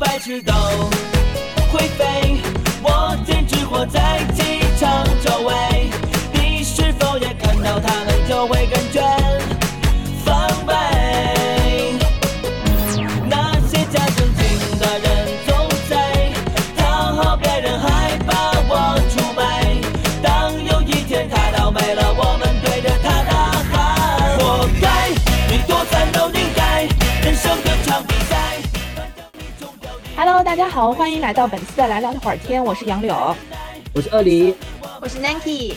白痴都会飞。我简直活在机场周围，你是否也看到他们就会跟好，欢迎来到本期的来聊会儿天，我是杨柳。我是二梨，我是 Nanky，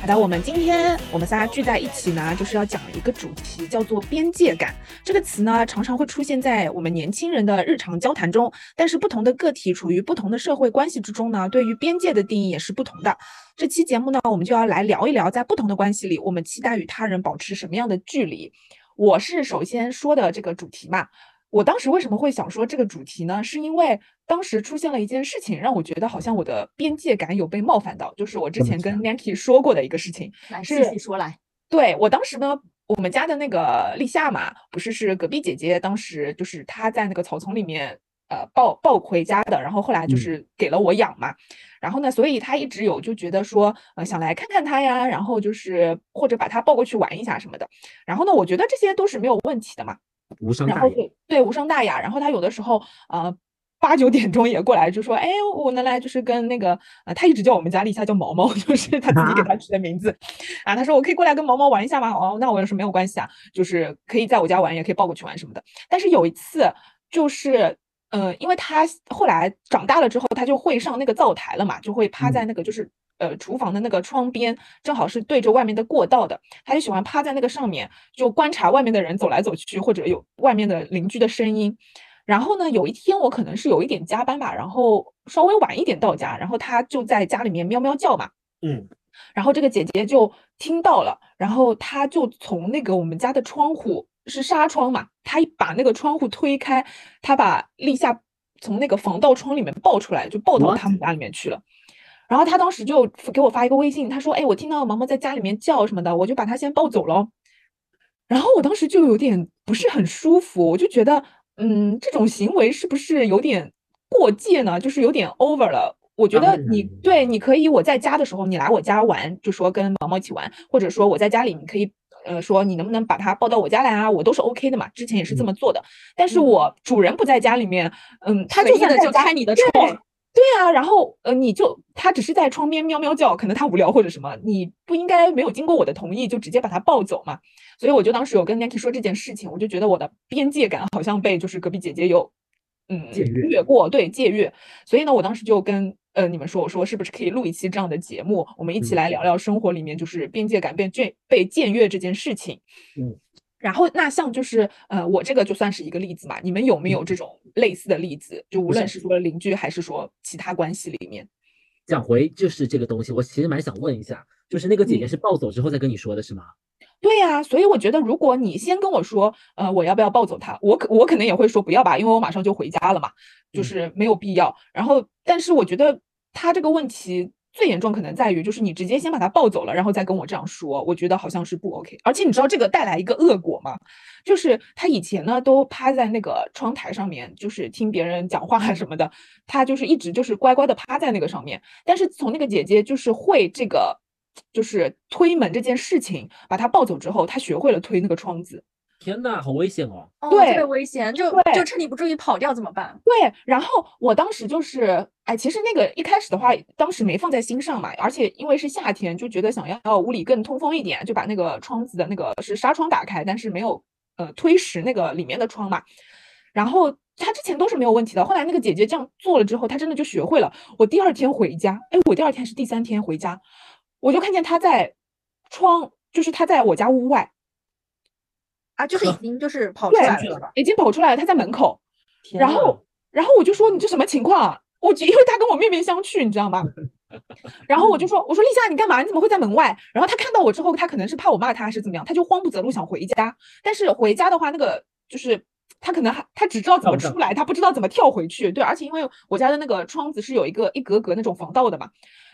好的，我们今天我们仨聚在一起呢，就是要讲一个主题，叫做边界感。这个词呢，常常会出现在我们年轻人的日常交谈中，但是不同的个体处于不同的社会关系之中呢，对于边界的定义也是不同的。这期节目呢，我们就要来聊一聊，在不同的关系里，我们期待与他人保持什么样的距离。我是首先说的这个主题嘛。我当时为什么会想说这个主题呢？是因为当时出现了一件事情，让我觉得好像我的边界感有被冒犯到，就是我之前跟 Nancy 说过的一个事情。来是细细说来。对我当时呢，我们家的那个立夏嘛，不是是隔壁姐姐，当时就是她在那个草丛里面呃抱抱回家的，然后后来就是给了我养嘛，然后呢，所以她一直有就觉得说呃想来看看它呀，然后就是或者把它抱过去玩一下什么的，然后呢，我觉得这些都是没有问题的嘛。然后无伤大雅。对对无伤大雅，然后他有的时候呃八九点钟也过来就说，哎，我能来就是跟那个呃，他一直叫我们家丽夏叫毛毛，就是他自己给他取的名字啊。他说我可以过来跟毛毛玩一下吗？哦，那我也是没有关系啊，就是可以在我家玩，也可以抱过去玩什么的。但是有一次就是。呃，因为他后来长大了之后，他就会上那个灶台了嘛，就会趴在那个就是呃厨房的那个窗边，正好是对着外面的过道的，他就喜欢趴在那个上面，就观察外面的人走来走去，或者有外面的邻居的声音。然后呢，有一天我可能是有一点加班吧，然后稍微晚一点到家，然后他就在家里面喵喵叫嘛，嗯，然后这个姐姐就听到了，然后她就从那个我们家的窗户是纱窗嘛，她一把那个窗户推开，她把立夏从那个防盗窗里面抱出来，就抱到他们家里面去了。然后他当时就给我发一个微信，他说：“哎，我听到毛毛在家里面叫什么的，我就把他先抱走了。”然后我当时就有点不是很舒服，我就觉得，嗯，这种行为是不是有点过界呢？就是有点 over 了。我觉得你对，你可以我在家的时候，你来我家玩，就说跟毛毛一起玩，或者说我在家里，你可以呃说你能不能把它抱到我家来啊，我都是 OK 的嘛。之前也是这嗯么做的，但是嗯我主人不在家里面，嗯，他就算在家开你的对窗，对啊，然后呃，你就他只是在窗边喵喵叫，可能他无聊或者什么，你不应该没有经过我的同意就直接把他抱走嘛。所以我就当时有跟 Nancy 说这件事情，我就觉得我的边界感好像被就是隔壁姐姐有嗯越越过，对借阅。所以呢，我当时就跟呃你们说，我说是不是可以录一期这样的节目，我们一起嗯来聊聊生活里面就是边界感被僭被僭越这件事情。嗯。然后，那像就是，呃，我这个就算是一个例子嘛。你们有没有这种类似的例子？就无论是说邻居还是说其他关系里面，讲回就是这个东西，我其实蛮想问一下，就是那个姐姐嗯是暴走之后再跟你说的是吗？对呀、所以我觉得，如果你先跟我说，呃，我要不要抱走他，我可我可能也会说不要吧，因为我马上就回家了嘛，就嗯是没有必要。然后，但是我觉得他这个问题最严重可能在于，就是你直接先把他抱走了，然后再跟我这样说，我觉得好像是不 OK。而且你知道这个带来一个恶果吗？就是他以前呢都趴在那个窗台上面，就是听别人讲话什么的，他就是一直就是乖乖的趴在那个上面。但是从那个姐姐就是会这个，就是推门这件事情，把他抱走之后，他学会了推那个窗子。天呐，好危险哦！哦，对特别危险，就就趁你不注意跑掉怎么办？对，然后我当时就是，哎，其实那个一开始的话，当时没放在心上嘛，而且因为是夏天，就觉得想要屋里更通风一点，就把那个窗子的那个是纱窗打开，但是没有呃推实那个里面的窗嘛。然后他之前都是没有问题的，后来那个姐姐这样做了之后，她真的就学会了。我第二天回家，哎，我第二天是第三天回家，我就看见她在窗，就是她在我家屋外，啊，就是已 经就是跑出来了吧？已经跑出来了，他在门口。然后，然后我就说你这什么情况啊？我就因为他跟我面面相觑，你知道吗？然后我就说，我说立夏，你干嘛？你怎么会在门外？然后他看到我之后，他可能是怕我骂他还是怎么样，他就慌不择路想回家。但是回家的话，那个就是他可能还他只知道怎么出来，他不知道怎么跳回去。对，而且因为我家的那个窗子是有一个一格格那种防盗的嘛，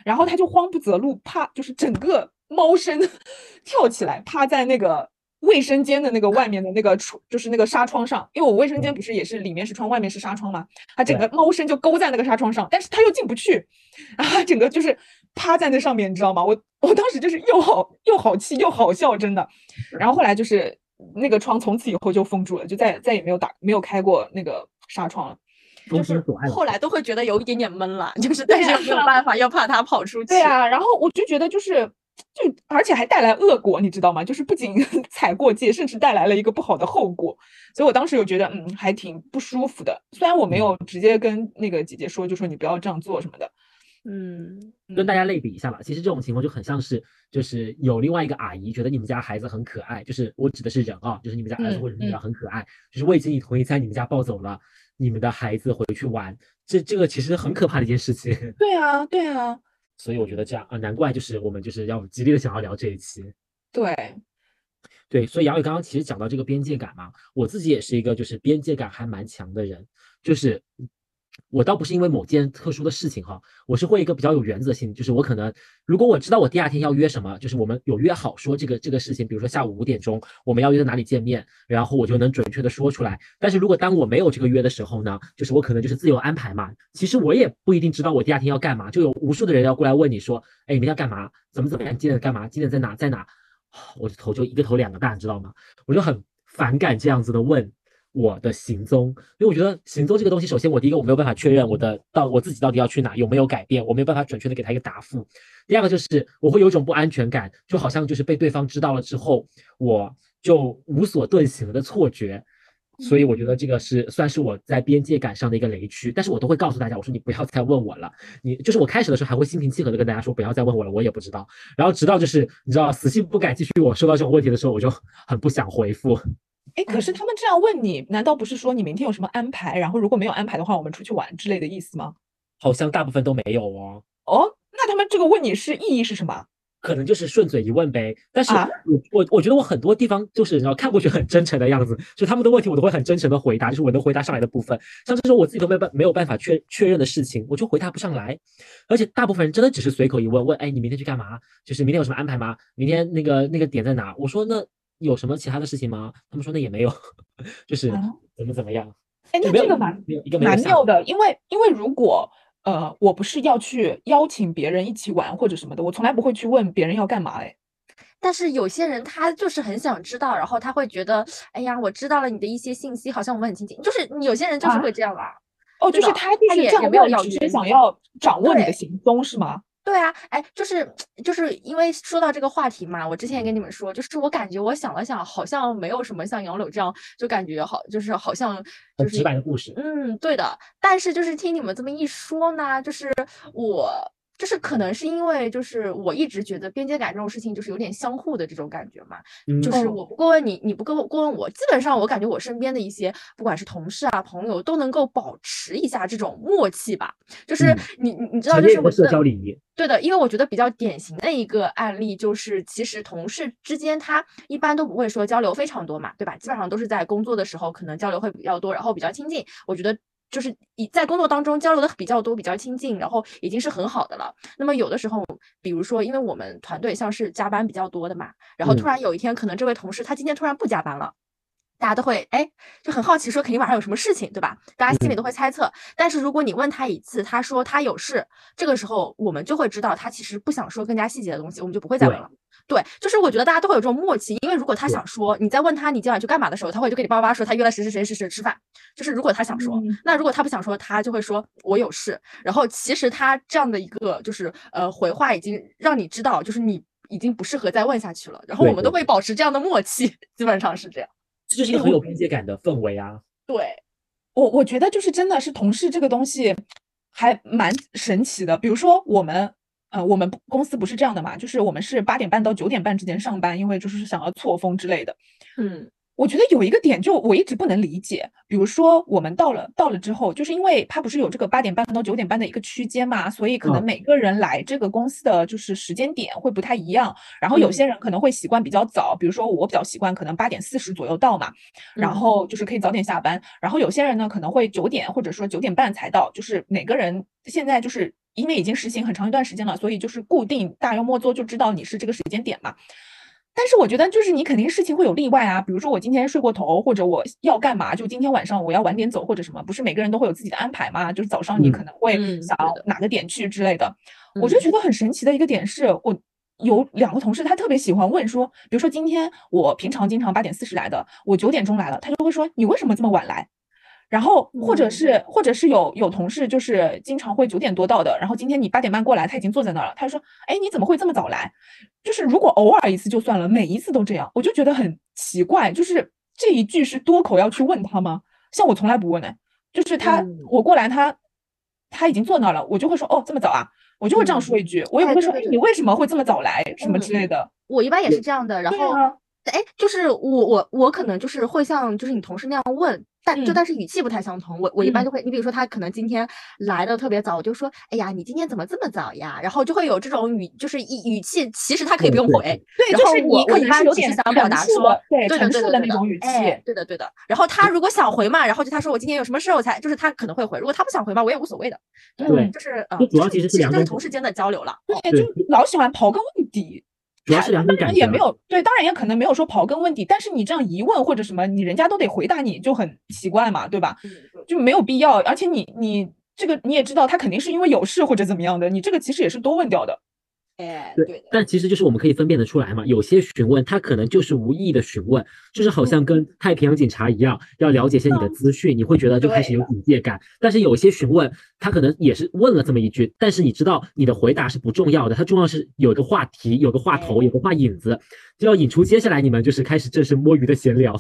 然后他就慌不择路，趴就是整个猫身 跳起来，趴在那个卫生间的那个外面的那个窗，就是那个纱窗上，因为我卫生间不是也是里面是窗，外面是纱窗嘛，它整个猫身就勾在那个纱窗上，但是它又进不去，然后它整个就是趴在那上面，你知道吗？我我当时就是又好又好气又好笑，真的。然后后来就是那个窗从此以后就封住了，就再再也没有打没有开过那个纱窗了。就是后来都会觉得有一点点闷了，就是但是又没有办法，又怕它跑出去。对啊，然后我就觉得就是就而且还带来恶果，你知道吗？就是不仅 踩过界，甚至带来了一个不好的后果。所以我当时有觉得，嗯，还挺不舒服的。虽然我没有直接跟那个姐姐说，就说你不要这样做什么的。嗯，跟大家类比一下吧，其实这种情况就很像是，就是有另外一个阿姨觉得你们家孩子很可爱，就是我指的是人啊，就是你们家儿子嗯或者女儿嗯很可爱，就是未经你同意在你们家抱走了你们的孩子回去玩，这这个其实很可怕的一件事情。对啊，对啊，所以我觉得这样啊，难怪就是我们就是要极力的想要聊这一期。对，对，所以杨宇刚刚其实讲到这个边界感嘛，我自己也是一个就是边界感还蛮强的人，就是我倒不是因为某件特殊的事情哈，我是会一个比较有原则性，就是我可能如果我知道我第二天要约什么，就是我们有约好说这个这个事情，比如说下午五点钟我们要约在哪里见面，然后我就能准确的说出来。但是如果当我没有这个约的时候呢，就是我可能就是自由安排嘛，其实我也不一定知道我第二天要干嘛，就有无数的人要过来问你说，哎，你明天要干嘛？怎么怎么样？几点干嘛？几点在哪？在哪？我的头就一个头两个大，你知道吗？我就很反感这样子的问我的行踪，因为我觉得行踪这个东西，首先我第一个我没有办法确认我的到我自己到底要去哪有没有改变，我没有办法准确的给他一个答复。第二个就是我会有一种不安全感，就好像就是被对方知道了之后，我就无所遁形的错觉。所以我觉得这个是算是我在边界感上的一个雷区，但是我都会告诉大家，我说你不要再问我了，你就是我开始的时候还会心平气和的跟大家说不要再问我了，我也不知道，然后直到就是你知道死性不改继续我收到这种问题的时候，我就很不想回复。哎，可是他们这样问你，难道不是说你明天有什么安排？然后如果没有安排的话，我们出去玩之类的意思吗？好像大部分都没有哦，哦，那他们这个问你是意义是什么？可能就是顺嘴一问呗。但是啊我我我觉得我很多地方就是你知道看过去很真诚的样子，就他们的问题我都会很真诚的回答，就是我能回答上来的部分。像这种我自己都没办没有办法确确认的事情，我就回答不上来。而且大部分人真的只是随口一问，问哎你明天去干嘛？就是明天有什么安排吗？明天那个那个点在哪？我说那有什么其他的事情吗？他们说那也没有，就是啊怎么怎么样。哎，那这个蛮蛮妙的，因为因为如果呃我不是要去邀请别人一起玩或者什么的，我从来不会去问别人要干嘛。哎，但是有些人他就是很想知道，然后他会觉得，哎呀，我知道了你的一些信息，好像我们很亲近。就是你有些人就是啊会这样啦。哦，就是他就是这样他也也没有问，只是要约你想要掌握你的行踪是吗？对啊，哎，就是就是因为说到这个话题嘛，我之前也跟你们说，就是我感觉我想了想，好像没有什么像杨柳这样，就感觉好，就是好像就是很直白的故事。嗯，对的。但是就是听你们这么一说呢，就是我就是可能是因为就是我一直觉得边界感这种事情就是有点相互的这种感觉嘛，嗯就是哦我不过问你，你不跟我过问我，基本上我感觉我身边的一些不管是同事啊朋友都能够保持一下这种默契吧。就是嗯你你你知道，就是我社交礼仪。对的，因为我觉得比较典型的一个案例就是，其实同事之间他一般都不会说交流非常多嘛，对吧？基本上都是在工作的时候可能交流会比较多，然后比较亲近。我觉得就是以在工作当中交流的比较多、比较亲近，然后已经是很好的了。那么有的时候，比如说因为我们团队像是加班比较多的嘛，然后突嗯然有一天可能这位同事他今天突然不加班了。大家都会哎，就很好奇，说肯定晚上有什么事情，对吧？大家心里都会猜测。但是如果你问他一次，他说他有事，这个时候我们就会知道他其实不想说更加细节的东西，我们就不会再问了。对，就是我觉得大家都会有这种默契，因为如果他想说，你在问他你今晚去干嘛的时候，他会就跟你叭叭叭说他约了谁谁谁谁谁吃饭。就是如果他想说，嗯那如果他不想说，他就会说我有事。然后其实他这样的一个就是呃回话已经让你知道，就是你已经不适合再问下去了。然后我们都会保持这样的默契，基本上是这样。这就是一个很有边界感的氛围啊。对，我我觉得就是真的是同事这个东西还蛮神奇的。比如说我们，呃，我们不公司不是这样的嘛，就是我们是八点半到九点半之间上班，因为就是想要错峰之类的。嗯我觉得有一个点就我一直不能理解，比如说我们到了到了之后，就是因为它不是有这个八点半到九点半的一个区间嘛，所以可能嗯每个人来这个公司的就是时间点会不太一样。然后有嗯些人可能会习惯比较早，比如说我比较习惯可能八点四十左右到嘛，然嗯后就是可以早点下班。然后有些人呢可能会九点或者说九点半才到，就是每个人现在就是因为已经实行很长一段时间了，所以就是固定大约摸作就知道你是这个时间点嘛。但是我觉得就是你肯定事情会有例外啊，比如说我今天睡过头，或者我要干嘛，就今天晚上我要晚点走或者什么，不是每个人都会有自己的安排嘛？就是早上你嗯可能会嗯想哪个点去之类的。我就嗯觉得很神奇的一个点是，我有两个同事，他特别喜欢问说，比如说今天我平常经常八点四十来的，我九点钟来了，他就会说你为什么这么晚来？然后或者嗯是或者是有有同事就是经常会九点多到的，然后今天你八点半过来，他已经坐在那儿了，他就说，哎，你怎么会这么早来？就是如果偶尔一次就算了，每一次都这样，我就觉得很奇怪，就是这一句是多口要去问他吗？像我从来不问哎，就是他嗯我过来他他已经坐那儿了，我就会说哦这么早啊，我就会这样嗯说一句，我也哎不会说哎你为什么会这么早来什么嗯之类的。我一般也是这样的，然后哎，就是我我我可能就是会像就是你同事那样问，但就嗯但是语气不太相同。我我一般嗯就会，你比如说他可能今天来的特别早，我就说，哎呀，你今天怎么这么早呀？然后就会有这种语，就是语语气，其实他可以不用回，对，然后就是你我我一可能是有点般只是想表陈达说述的，对对的对的对的的那种语气。哎，对的对的。然后他如果想回嘛，然后就他说我今天有什么事儿，我才就是他可能会回。如果他不想回嘛，我也无所谓的。对嗯就是呃，主要其实是两种其实就是同事间的交流了。哦对，就老喜欢刨根问底。主要是两种当感觉啊。然也没有对，当然也可能没有说刨根问底，但是你这样一问或者什么，你人家都得回答你，就很奇怪嘛，对吧？嗯，就没有必要，而且你你这个你也知道，他肯定是因为有事或者怎么样的，你这个其实也是多问掉的。哎，对。但其实就是我们可以分辨得出来嘛，有些询问他可能就是无意义的询问，就是好像跟太平洋警察一样，要了解一些你的资讯，你会觉得就开始有警戒感。但是有些询问他可能也是问了这么一句，但是你知道你的回答是不重要的，它重要是有一个话题，有个话头，有个话引子，就要引出接下来你们就是开始正式摸鱼的闲聊，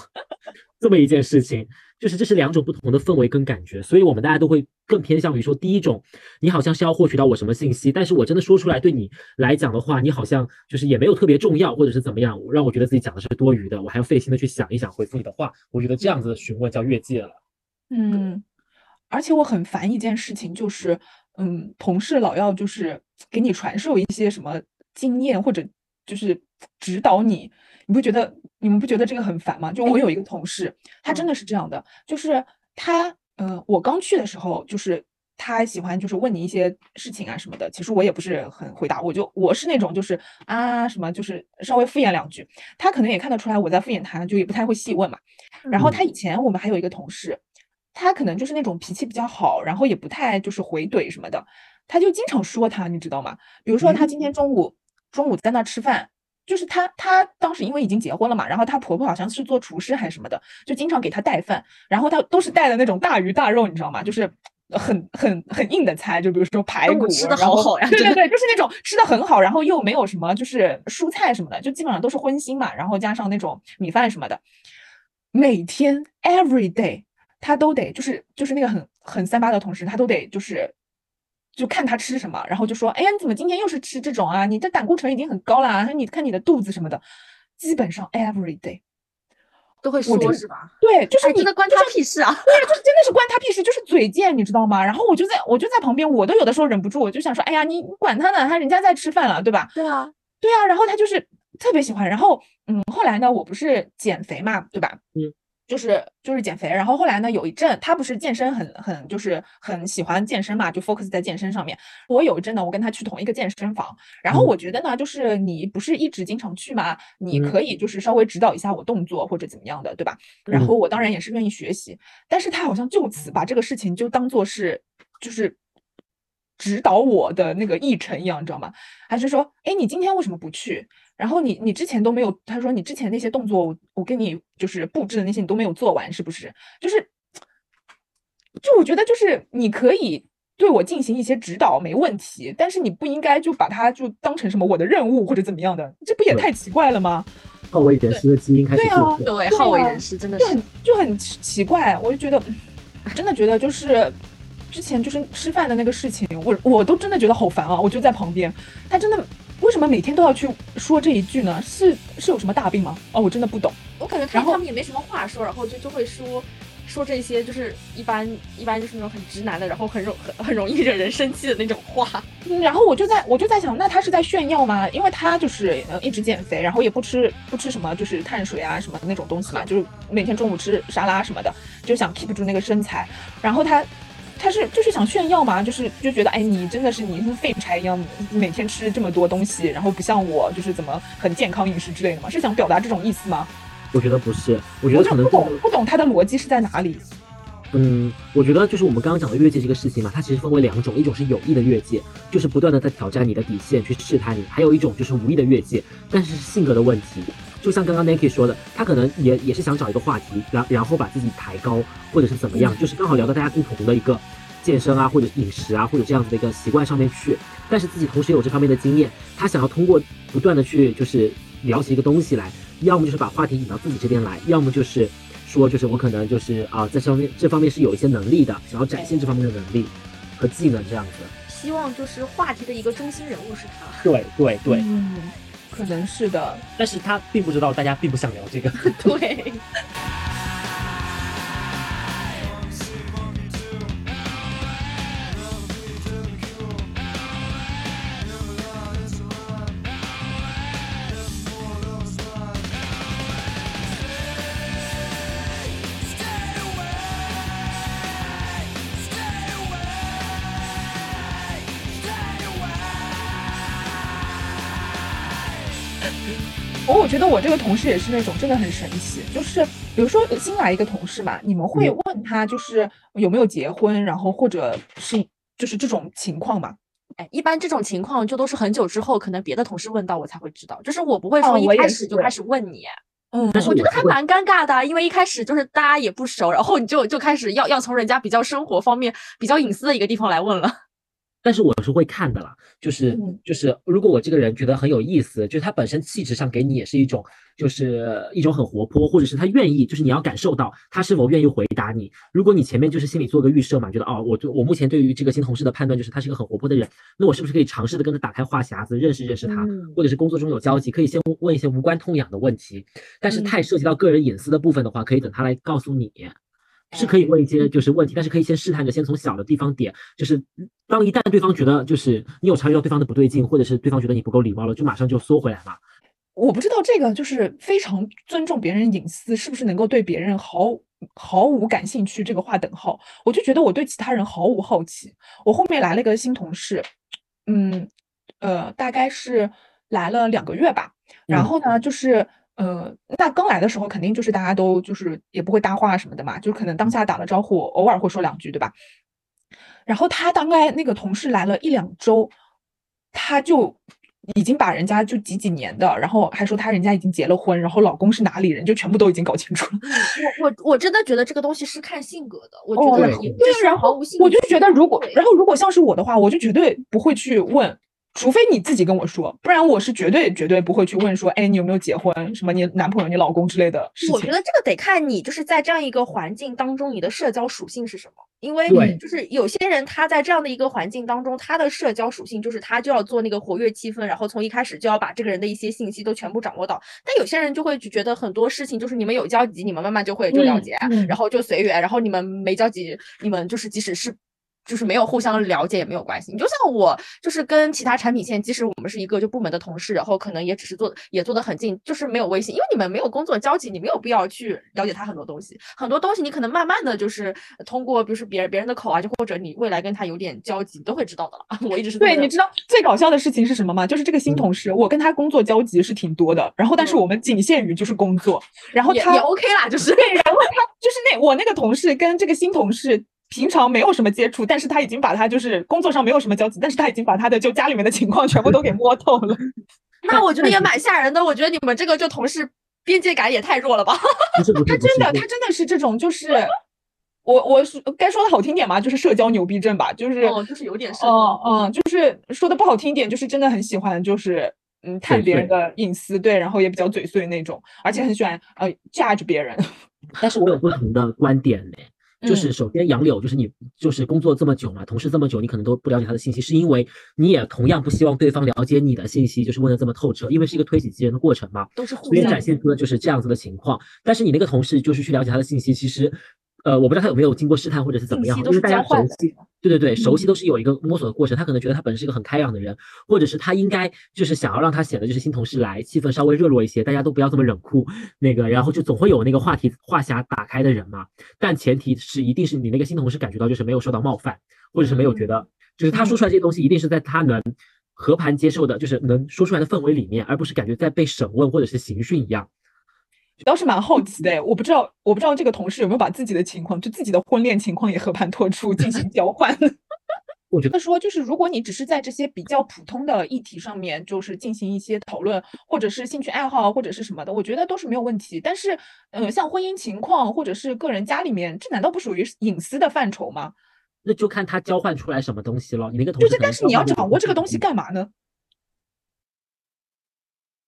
这么一件事情。就是这是两种不同的氛围跟感觉，所以我们大家都会更偏向于说，第一种，你好像是要获取到我什么信息，但是我真的说出来对你来讲的话，你好像就是也没有特别重要，或者是怎么样，让我觉得自己讲的是多余的，我还要费心的去想一想回复你的话，我觉得这样子的询问叫越界了。嗯，而且我很烦一件事情，就是嗯，同事老要就是给你传授一些什么经验，或者就是指导你，你不觉得你们不觉得这个很烦吗？就我有一个同事，他真的是这样的，就是他，呃，我刚去的时候，就是他喜欢就是问你一些事情啊什么的，其实我也不是很回答，我就我是那种就是啊什么就是稍微敷衍两句，他可能也看得出来我在敷衍他，就也不太会细问嘛。然后他以前我们还有一个同事，他可能就是那种脾气比较好，然后也不太就是回怼什么的，他就经常说他，你知道吗？比如说他今天中午中午在那吃饭，就是她，她当时因为已经结婚了嘛，然后她婆婆好像是做厨师还是什么的，就经常给她带饭，然后她都是带的那种大鱼大肉，你知道吗？就是。很很很硬的菜，就比如说排骨，吃得然后好好呀对对对，就是那种吃的很好，然后又没有什么就是蔬菜什么的，就基本上都是荤腥嘛，然后加上那种米饭什么的，每天 every day 她都得就是就是那个很很三八的同事，她都得就是就看他吃什么，然后就说，哎呀，你怎么今天又是吃这种啊？你这胆固醇已经很高啦，你看你的肚子什么的，基本上 every day，都会说是吧？对，就是哎，你真的关他屁事啊！对，就是真的是关他屁事，就是嘴贱，你知道吗？然后我就在我就在旁边，我都有的时候忍不住，我就想说，哎呀，你你管他呢，他人家在吃饭了，对吧？对啊，对啊，然后他就是特别喜欢，然后嗯，后来呢，我不是减肥嘛，对吧？嗯，就是就是减肥，然后后来呢，有一阵他不是健身很很就是很喜欢健身嘛，就 focus 在健身上面。我有一阵呢，我跟他去同一个健身房，然后嗯我觉得呢，就是你不是一直经常去吗，你嗯可以就是稍微指导一下我动作或者怎么样的，对吧？然嗯后我当然也是愿意学习，但是他好像就此把这个事情就当做是就是指导我的那个议程一样，你知道吗？还是说，哎，你今天为什么不去？然后你你之前都没有，他说你之前那些动作，我我给你就是布置的那些你都没有做完，是不是？就是，就我觉得就是你可以对我进行一些指导没问题，但是你不应该就把它就当成什么我的任务或者怎么样的，这不也太奇怪了吗？好为人师的基因开始对啊。对，啊好为人师，真的是就很就很奇奇怪，我就觉得，真的觉得就是之前就是吃饭的那个事情，我我都真的觉得好烦啊！我就在旁边，他真的为什么每天都要去说这一句呢？是是有什么大病吗？哦，我真的不懂。我感觉他们也没什么话说，然后就就会说说这些，就是一般一般就是那种很直男的，然后很容很很容易惹人生气的那种话。嗯然后我就在我就在想，那他是在炫耀吗？因为他就是呃一直减肥，然后也不吃不吃什么就是碳水啊什么的那种东西嘛，就是每天中午吃沙拉什么的，就想 keep 住那个身材。然后他他是就是想炫耀嘛，就是就觉得哎，你真的是你像废柴一样，每天吃这么多东西，然后不像我，就是怎么很健康饮食之类的嘛，是想表达这种意思吗？我觉得不是，我觉得可能不懂不懂他的逻辑是在哪里。嗯，我觉得就是我们刚刚讲的越界这个事情嘛，它其实分为两种，一种是有意的越界，就是不断的在挑战你的底线去试探你；还有一种就是无意的越界，但是是性格的问题。就像刚刚 Nike 说的，他可能也也是想找一个话题，然然后把自己抬高，或者是怎么样，就是刚好聊到大家共同的一个健身啊，或者饮食啊，或者这样子的一个习惯上面去。但是自己同时有这方面的经验，他想要通过不断的去就是聊起一个东西来，要么就是把话题引到自己这边来，要么就是。说就是我可能就是啊，在这方面这方面是有一些能力的，想要展现这方面的能力和技能这样子。希望就是话题的一个中心人物是他。对对对，嗯，可能是的，但是他并不知道大家并不想聊这个。对。觉得我这个同事也是那种真的很神奇，就是比如说新来一个同事嘛，你们会问他就是有没有结婚，然后或者是就是这种情况嘛？哎，一般这种情况就都是很久之后，可能别的同事问到我才会知道，就是我不会说一开始就开始问你。嗯，我觉得还蛮尴尬的，因为一开始就是大家也不熟，然后你就就开始要要从人家比较生活方面比较隐私的一个地方来问了。但是我是会看的啦，就是就是，如果我这个人觉得很有意思，就是他本身气质上给你也是一种，就是一种很活泼，或者是他愿意，就是你要感受到他是否愿意回答你。如果你前面就是心里做个预设嘛，觉得哦，我就我目前对于这个新同事的判断就是他是一个很活泼的人，那我是不是可以尝试的跟他打开话匣子，认识认识他，或者是工作中有交集，可以先问一些无关痛痒的问题。但是太涉及到个人隐私的部分的话，可以等他来告诉你。是可以问一些就是问题，但是可以先试探着，先从小的地方点，就是当一旦对方觉得就是你有察觉到对方的不对劲，或者是对方觉得你不够礼貌了，就马上就缩回来嘛。我不知道这个就是非常尊重别人隐私，是不是能够对别人毫毫无感兴趣这个划等号？我就觉得我对其他人毫无好奇。我后面来了一个新同事，嗯呃，大概是来了两个月吧，然后呢就是。呃，那刚来的时候肯定就是大家都就是也不会搭话什么的嘛，就可能当下打了招呼，偶尔会说两句，对吧？然后他大概那个同事来了一两周，他就已经把人家就几几年的，然后还说他人家已经结了婚，然后老公是哪里人，就全部都已经搞清楚了。我我我真的觉得这个东西是看性格的，我觉得对，然后我就觉得如果然后如果像是我的话，我就绝对不会去问。除非你自己跟我说，不然我是绝对绝对不会去问说，哎，你有没有结婚？什么你男朋友、你老公之类的事情。我觉得这个得看你就是在这样一个环境当中，你的社交属性是什么。因为就是有些人他在这样的一个环境当中，他的社交属性就是他就要做那个活跃气氛，然后从一开始就要把这个人的一些信息都全部掌握到。但有些人就会觉得很多事情就是你们有交集，你们慢慢就会就了解，然后就随缘。然后你们没交集，你们就是即使是。就是没有互相了解也没有关系。你就像我，就是跟其他产品线，即使我们是一个就部门的同事，然后可能也只是做也做得很近，就是没有微信，因为你们没有工作交集，你没有必要去了解他很多东西。很多东西你可能慢慢的就是通过，比如说别人别人的口啊，就或者你未来跟他有点交集，都会知道的了。我一直是对，你知道最搞笑的事情是什么吗？就是这个新同事，我跟他工作交集是挺多的，然后但是我们仅限于就是工作，然后他也 OK 啦，就是对，然后他就是那我那个同事跟这个新同事。平常没有什么接触，但是他已经把他就是工作上没有什么交集，但是他已经把他的就家里面的情况全部都给摸透了。那我觉得也蛮吓人的。我觉得你们这个就同事边界感也太弱了吧？他真的，他真的是这种，就是我我是该说的好听点嘛，就是社交牛逼症吧，就是哦，就是有点嗯嗯，就是说的不好听一点，就是真的很喜欢，就是嗯探别人的隐私，对，然后也比较嘴碎那种，而且很喜欢呃 judge 别人。但是我有不同的观点嘞。就是首先杨柳，就是你就是工作这么久嘛，同事这么久，你可能都不了解他的信息，是因为你也同样不希望对方了解你的信息，就是问的这么透彻，因为是一个推己及人的过程嘛，都是所以展现出的就是这样子的情况。但是你那个同事就是去了解他的信息，其实呃，我不知道他有没有经过试探或者是怎么样，信息都是因为大家熟悉，对对对，熟悉嗯都是有一个摸索的过程。他可能觉得他本身是一个很开朗的人，或者是他应该就是想要让他显得就是新同事来，气氛稍微热络一些，大家都不要这么冷酷，那个，然后就总会有那个话题话匣打开的人嘛。但前提是一定是你那个新同事感觉到就是没有受到冒犯，或者是没有觉得就是他说出来这些东西一定是在他能和盘接受的，就是能说出来的氛围里面，而不是感觉在被审问或者是刑讯一样。倒是蛮好奇的，我不知道，我不知道这个同事有没有把自己的情况，就自己的婚恋情况也和盘托出进行交换。我觉得得说，就是如果你只是在这些比较普通的议题上面，就是进行一些讨论，或者是兴趣爱好，或者是什么的，我觉得都是没有问题。但是，呃，像婚姻情况或者是个人家里面，这难道不属于隐私的范畴吗？那就看他交换出来什么东西了。你那个同事就是，但是你要掌握这个东西。干嘛呢？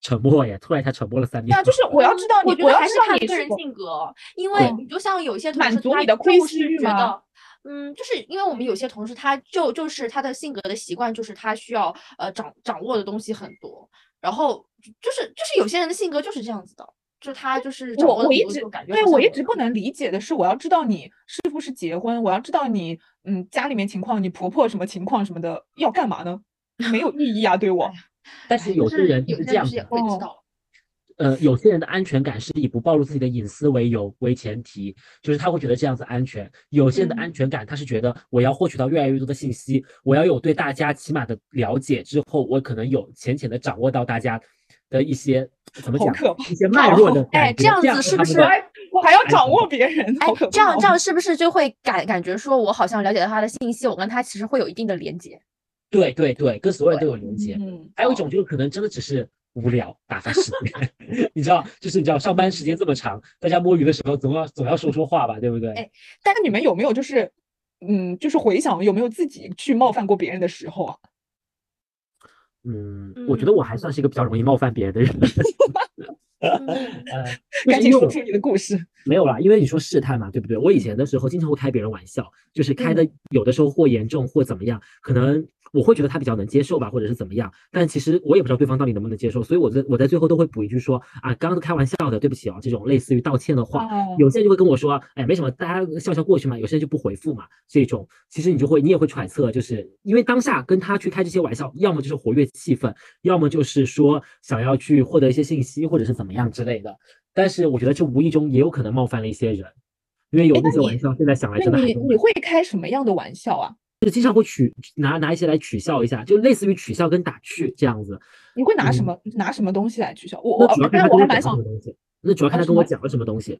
沉默耶，突然一下沉默了三秒。对啊，就是我要知道你，我要知道你个人性格，因为你就像有些同满事他足你的窥就是私欲吗觉得，嗯，就是因为我们有些同事他就就是他的性格的习惯就是他需要呃掌掌握的东西很多，然后就是就是有些人的性格就是这样子的，就他就是我我一直对我一直不能理解的是，我要知道你是不是结婚，我要知道你嗯家里面情况，你婆婆什么情况什么的要干嘛呢？没有 意义啊，对我。但是有些人有是这样子。呃，有些人的安全感是以不暴露自己的隐私为由为前提，就是他会觉得这样子安全。有些人的嗯安全感，他是觉得我要获取到越来越多的信息，我要有对大家起码的了解之后，我可能有浅浅的掌握到大家的一些怎么讲一些脉络的哎。这样子是不是他们的我还要掌握别人，哎这样这哦样是不是就会感感觉说，我好像了解到他的信息，我跟他其实会有一定的连接。对对对，跟所有人都有连接。嗯，还有一种就是可能真的只是无聊打发时间，你知道，就是你知道上班时间这么长，大家摸鱼的时候总要总要说说话吧，对不对？哎但是你们有没有就是嗯，就是回想有没有自己去冒犯过别人的时候啊？嗯，我觉得我还算是一个比较容易冒犯别人的人。赶紧说出你的故事。没有啦，因为你说试探嘛，对不对？我以前的时候经常会开别人玩笑，就是开嗯的有的时候或严重或怎么样，可能我会觉得他比较能接受吧，或者是怎么样。但其实我也不知道对方到底能不能接受，所以我在我在最后都会补一句说啊，刚刚是开玩笑的，对不起哦，这种类似于道歉的话。哦有些人就会跟我说，哎，没什么，大家笑笑过去嘛。有些人就不回复嘛，这种其实你就会，你也会揣测，就是因为当下跟他去开这些玩笑，要么就是活跃气氛，要么就是说想要去获得一些信息，或者是怎么样之类的。但是我觉得这无意中也有可能冒犯了一些人，因为有哎那些玩笑，现在想来真的你你会开什么样的玩笑啊？就经常会取拿拿一些来取笑一下，就类似于取笑跟打趣这样子。你会拿什嗯么、拿什么东西来取笑我？我那主要看他跟我还蛮想什么东西，那主要看他跟我讲了什么东西。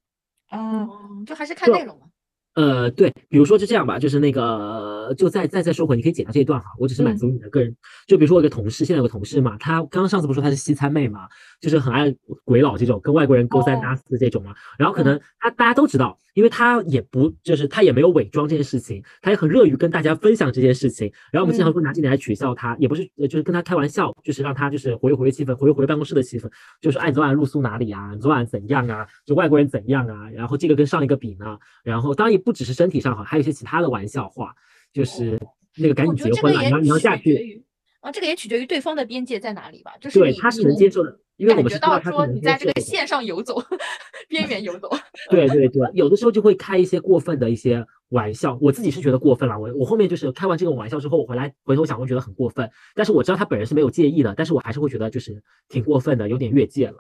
啊，哦，就还是看内容嘛。呃，对，比如说就这样吧，就是那个，就再再再说回，你可以剪掉这一段哈，我只是满嗯足你的个人。就比如说我有个同事，现在有个同事嘛，他刚刚上次不是说他是西餐妹嘛，就是很爱鬼佬这种，跟外国人勾三哦搭四这种嘛。然后可能他大家都知道，因为他也不就是他也没有伪装这件事情，他也很乐于跟大家分享这件事情。然后我们经常嗯会拿这点来取笑他，也不是呃就是跟他开玩笑，就是让他就是活跃活跃气氛，活跃活跃办公室的气氛，就是哎，你昨晚露宿哪里啊？你昨晚怎样啊？就外国人怎样啊？然后这个跟上一个比呢？然后当然也不只是身体上好，还有一些其他的玩笑话，就是那个赶紧结婚了，你要你要嫁去，啊，这个也取决于对方的边界在哪里吧。就是对他是能接受的，因为我们知道说你在这个。线上游走，边缘游走。对对对，有的时候就会开一些过分的一些玩笑，我自己是觉得过分了。我我后面就是开完这个玩笑之后，我回来回头想，我觉得很过分。但是我知道他本人是没有介意的，但是我还是会觉得就是挺过分的，有点越界了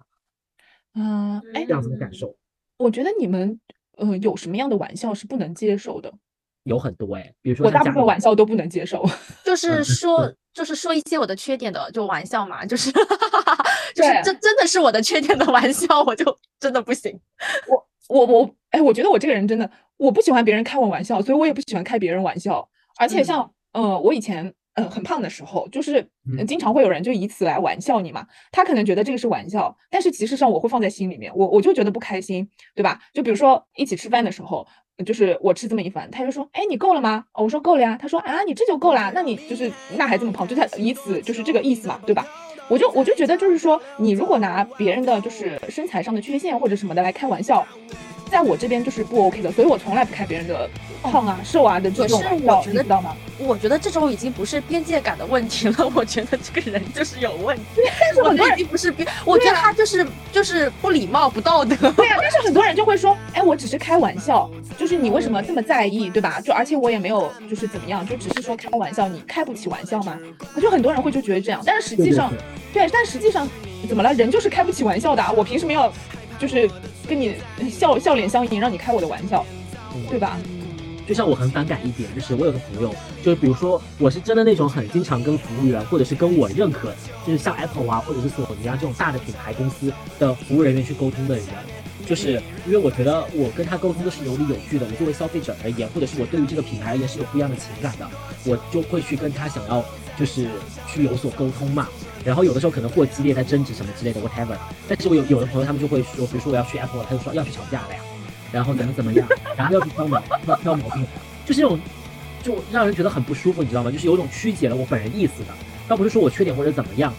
嗯，哎这，样子的感受我觉得你们呃有什么样的玩笑是不能接受的？有很多哎，比如说我大部分玩笑都不能接受。就是嗯说，就是说一些我的缺点的，就玩笑嘛，就是，就是对这真的是我的缺点的玩笑，我就真的不行。我我我哎，我觉得我这个人真的，我不喜欢别人开我玩笑，所以我也不喜欢开别人玩笑。而且嗯像呃，我以前呃很胖的时候，就是经常会有人就以此来玩笑你嘛。他可能觉得这个是玩笑，但是其实上我会放在心里面，我我就觉得不开心，对吧？就比如说一起吃饭的时候，就是我吃这么一番，他就说，哎，你够了吗？哦我说够了呀。他说啊，你这就够啦，那你就是那还这么胖，就他以此就是这个意思嘛，对吧？我就我就觉得就是说，你如果拿别人的就是身材上的缺陷或者什么的来开玩笑，在我这边就是不 OK 的，所以我从来不开别人的胖啊、瘦啊的这种可是玩笑，我觉得你知道吗？我觉得这种已经不是边界感的问题了，我觉得这个人就是有问题。但是很多人我觉得已经不是边，我觉得他就是就是不礼貌、不道德。对呀、但是很多人就会说，哎，我只是开玩笑，就是你为什么这么在意，对吧？就而且我也没有就是怎么样，就只是说开玩笑，你开不起玩笑吗？就很多人会就觉得这样，但是实际上，对但实际上怎么了？人就是开不起玩笑的啊，我凭什么要就是跟你笑笑脸相迎，让你开我的玩笑，对吧？就像我很反感一点，就是我有个朋友，就是比如说我是真的那种很经常跟服务员，或者是跟我认可，就是像 Apple 啊，或者是索尼啊这种大的品牌公司的服务人员去沟通的人，就是因为我觉得我跟他沟通都是有理有据的，我作为消费者而言，或者是我对于这个品牌而言是有不一样的情感的，我就会去跟他想要就是去有所沟通嘛。然后有的时候可能过激烈在争执什么之类的 whatever，但是我有有的朋友他们就会说，比如说我要去 Apple，他就说要去吵架了呀，然后怎么怎么样，然后要去挑毛挑挑毛病，就是那种就让人觉得很不舒服，你知道吗？就是有种曲解了我本人意思的，倒不是说我缺点或者怎么样。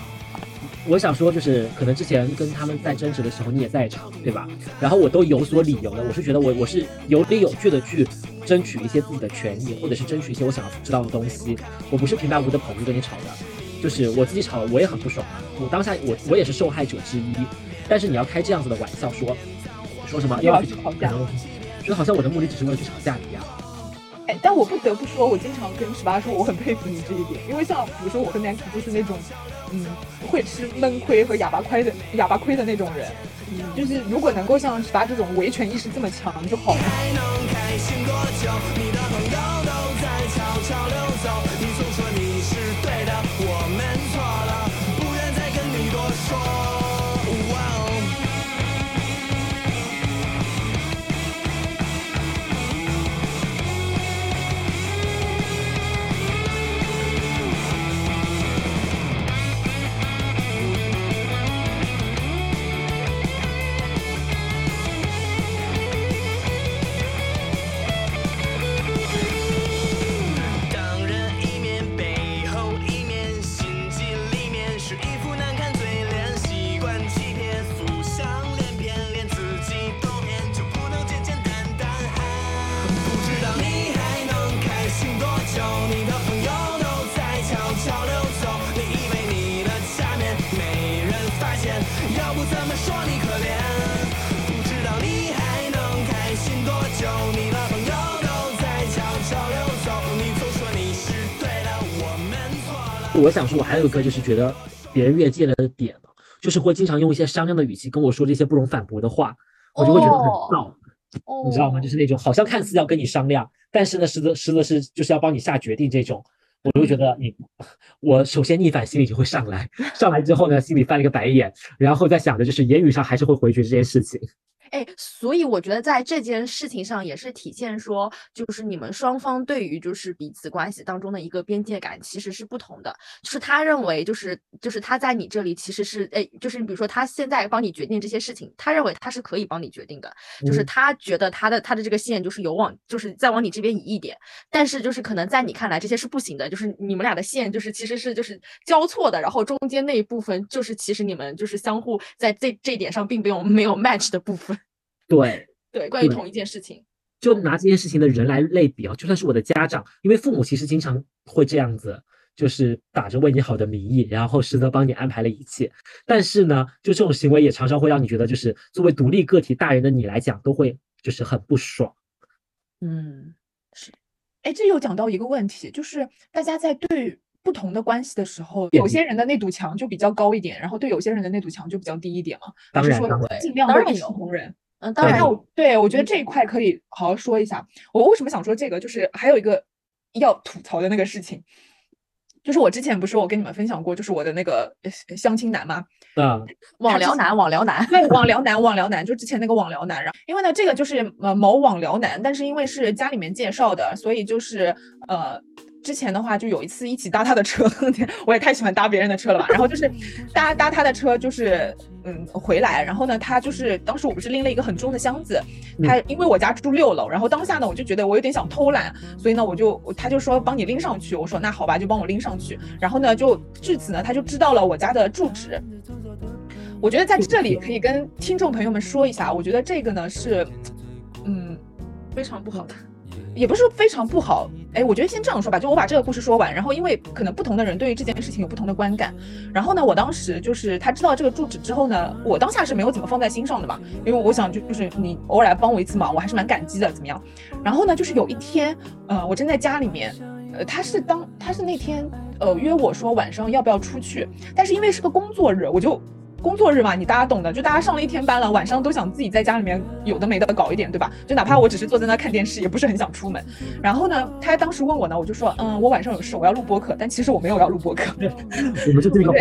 我想说，就是可能之前跟他们在争执的时候，你也在场，对吧？然后我都有所理由的，我是觉得我我是有理有据的去争取一些自己的权益，或者是争取一些我想要知道的东西。我不是平白无故的跑去跟你吵的，就是我自己吵了，我也很不爽啊。我当下我我也是受害者之一，但是你要开这样子的玩笑说说什么又要去去吵架可能觉得好像我的目的只是为了去吵架一样。哎，但我不得不说，我经常跟十八说，我很佩服你这一点，因为像比如说我和 Nancy 就是那种，嗯，会吃闷亏和哑巴亏的哑巴亏的那种人，嗯，就是如果能够像十八这种维权意识这么强就好了。我想说，我还有一个就是觉得别人越界了的点呢，就是会经常用一些商量的语气跟我说这些不容反驳的话，我就会觉得很哦燥。哦你知道吗？就是那种好像看似要跟你商量，但是呢，实则实则是就是要帮你下决定这种，我就会觉得你，我首先逆反心理就会上来，上来之后呢，心里翻了一个白眼，然后再想着就是言语上还是会回绝这件事情。哎，所以我觉得在这件事情上也是体现说，就是你们双方对于就是彼此关系当中的一个边界感其实是不同的。就是他认为就是就是他在你这里其实是哎，就是比如说他现在帮你决定这些事情，他认为他是可以帮你决定的，就是嗯他觉得他的他的这个线就是有往就是再往你这边移一点，但是就是可能在你看来这些是不行的，就是你们俩的线就是其实是就是交错的，然后中间那一部分就是其实你们就是相互在这这一点上并没有没有 match 的部分。对，对，关于同一件事情，就拿这件事情的人来类比啊，就算是我的家长，因为父母其实经常会这样子，就是打着为你好的名义，然后实则帮你安排了一切。但是呢，就这种行为也常常会让你觉得，就是作为独立个体大人的你来讲，都会就是很不爽。嗯，是哎，这又讲到一个问题，就是大家在对不同的关系的时候，有些人的那堵墙就比较高一点，然后对有些人的那堵墙就比较低一点嘛。还当是说然当然尽量都一视当然有同仁？当然，那我对我觉得这一块可以好好说一下。我为什么想说这个，就是还有一个要吐槽的那个事情，就是我之前不是我跟你们分享过，就是我的那个呃相亲男嘛，嗯，网聊男，网聊男，对，网聊男，网聊男，就之前那个网聊男。然后，因为呢，这个就是呃某网聊男，但是因为是家里面介绍的，所以就是呃。之前的话，就有一次一起搭他的车，我也太喜欢搭别人的车了吧。然后就是搭搭他的车，就是嗯回来，然后呢，他就是当时我不是拎了一个很重的箱子，他因为我家住六楼，然后当下呢，我就觉得我有点想偷懒，所以呢，我就他就说帮你拎上去，我说那好吧，就帮我拎上去。然后呢，就至此呢，他就知道了我家的住址。我觉得在这里可以跟听众朋友们说一下，我觉得这个呢是嗯非常不好的。也不是非常不好，哎，我觉得先这样说吧，就我把这个故事说完，然后因为可能不同的人对于这件事情有不同的观感，然后呢，我当时就是他知道这个住址之后呢，我当下是没有怎么放在心上的嘛，因为我想就就是你偶尔来帮我一次忙，我还是蛮感激的，怎么样？然后呢，就是有一天，呃，我正在家里面，呃，他是当他是那天呃约我说晚上要不要出去，但是因为是个工作日，我就。工作日嘛，你大家懂的，就大家上了一天班了，晚上都想自己在家里面有的没的搞一点，对吧？就哪怕我只是坐在那看电视，也不是很想出门。然后呢，他当时问我呢，我就说，嗯，我晚上有事，我要录播客。但其实我没有要录播客，我们就这个话，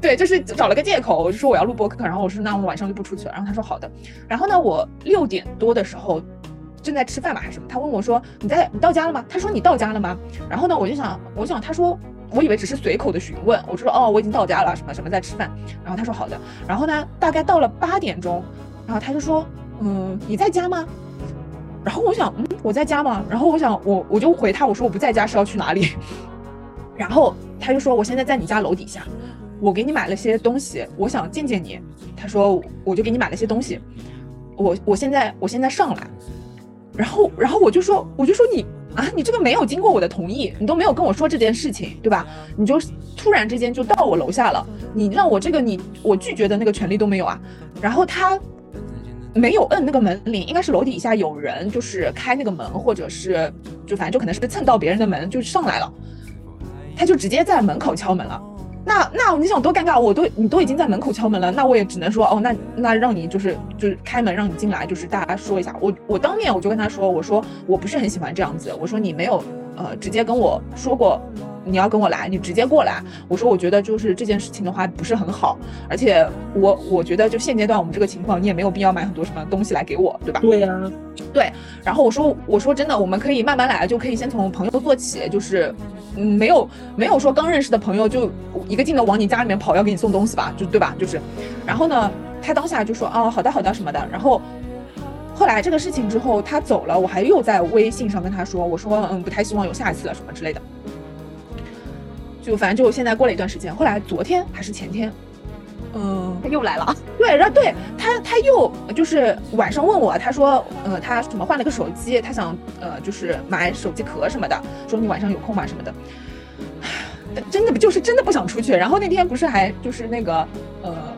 对，就是找了个借口，我就说我要录播客。然后我说那我晚上就不出去了。然后他说好的。然后呢，我六点多的时候正在吃饭吧还是什么，他问我说你在你到家了吗？他说你到家了吗？然后呢，我就想我想他说。我以为只是随口的询问，我就说哦，我已经到家了，什么什么在吃饭，然后他说好的，然后呢，大概到了八点钟，然后他就说，嗯，你在家吗？然后我想，嗯，我在家吗？然后我想，我我就回他，我说我不在家，是要去哪里？然后他就说，我现在在你家楼底下，我给你买了些东西，我想见见你。他说，我就给你买了些东西，我我现在我现在上来，然后然后我就说，我就说你。啊，你这个没有经过我的同意，你都没有跟我说这件事情，对吧？你就突然之间就到我楼下了，你让我这个你我拒绝的那个权利都没有啊。然后他没有摁那个门铃，应该是楼底下有人就是开那个门，或者是就反正就可能是蹭到别人的门就上来了，他就直接在门口敲门了。那那你想多尴尬？我都你都已经在门口敲门了，那我也只能说哦，那那让你就是就是开门让你进来，就是大家说一下。我我当面我就跟他说，我说我不是很喜欢这样子，我说你没有呃直接跟我说过。你要跟我来，你直接过来。我说，我觉得就是这件事情的话不是很好，而且我我觉得就现阶段我们这个情况，你也没有必要买很多什么东西来给我，对吧？对呀，对。然后我说，我说真的，我们可以慢慢来，就可以先从朋友做起，就是嗯，没有没有说刚认识的朋友就一个劲的往你家里面跑要给你送东西吧，就对吧？就是，然后呢，他当下就说啊，好的好的什么的。然后后来这个事情之后他走了，我还又在微信上跟他说，我说嗯，不太希望有下一次了什么之类的。就反正就现在过了一段时间，后来昨天还是前天，嗯，他又来了。对，然后对他他又就是晚上问我，他说，呃，他什么换了个手机，他想呃就是买手机壳什么的，说你晚上有空吗什么的。真的不就是真的不想出去。然后那天不是还就是那个呃。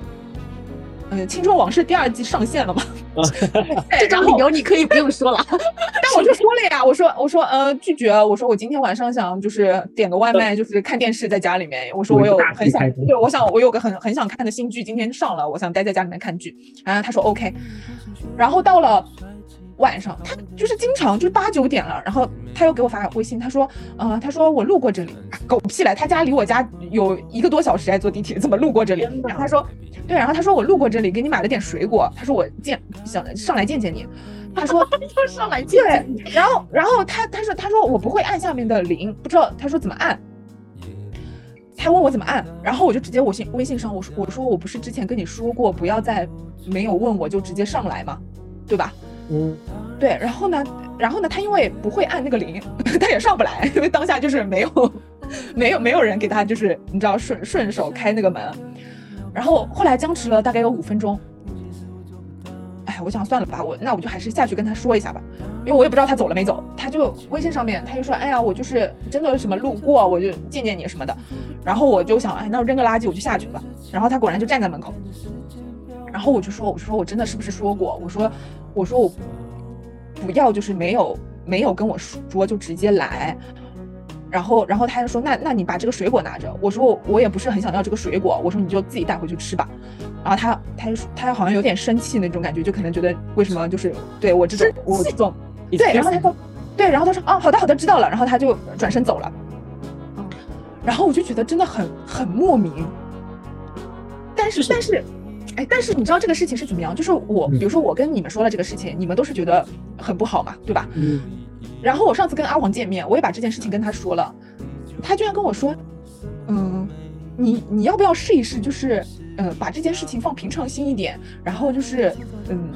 嗯，青春往事第二季上线了吗？这张理由你可以不用说了。但我就说了呀，我说我说呃拒绝，我说我今天晚上想就是点个外卖，就是看电视在家里面。我说我有很想，对，我想我有个很很想看的新剧，今天上了，我想待在家里面看剧。然后他说 OK，然后到了。晚上他就是经常就是八九点了，然后他又给我发微信，他说，呃，他说我路过这里，狗屁来，他家离我家有一个多小时，还坐地铁，怎么路过这里？然后他说，对，然后他说我路过这里，给你买了点水果，他说我见想上来见见你，他说 要上来见，对，然后然后他他说他说我不会按下面的铃，不知道他说怎么按，他问我怎么按，然后我就直接我信微信上我说我说我不是之前跟你说过不要再没有问我就直接上来吗？对吧？嗯，对，然后呢，然后呢，他因为不会按那个铃，他也上不来，因为当下就是没有，没有，没有人给他，就是你知道顺顺手开那个门，然后后来僵持了大概有五分钟，哎，我想算了吧，我那我就还是下去跟他说一下吧，因为我也不知道他走了没走，他就微信上面他就说，哎呀，我就是真的什么路过，我就见见你什么的，然后我就想，哎，那我扔个垃圾我就下去吧，然后他果然就站在门口。然后我就说，我说我真的是不是说过？我说，我说我不要，就是没有没有跟我说就直接来。然后，然后他就说，那那你把这个水果拿着。我说我我也不是很想要这个水果。我说你就自己带回去吃吧。然后他他就他好像有点生气那种感觉，就可能觉得为什么就是对我这种我这种对。然后他说对，然后他说哦好的好的知道了。然后他就转身走了。然后我就觉得真的很很莫名。但是但是。哎，但是你知道这个事情是怎么样？就是我，比如说我跟你们说了这个事情，你们都是觉得很不好嘛，对吧？嗯。然后我上次跟阿黄见面，我也把这件事情跟他说了，他居然跟我说，嗯，你你要不要试一试？就是，呃，把这件事情放平常心一点，然后就是，嗯，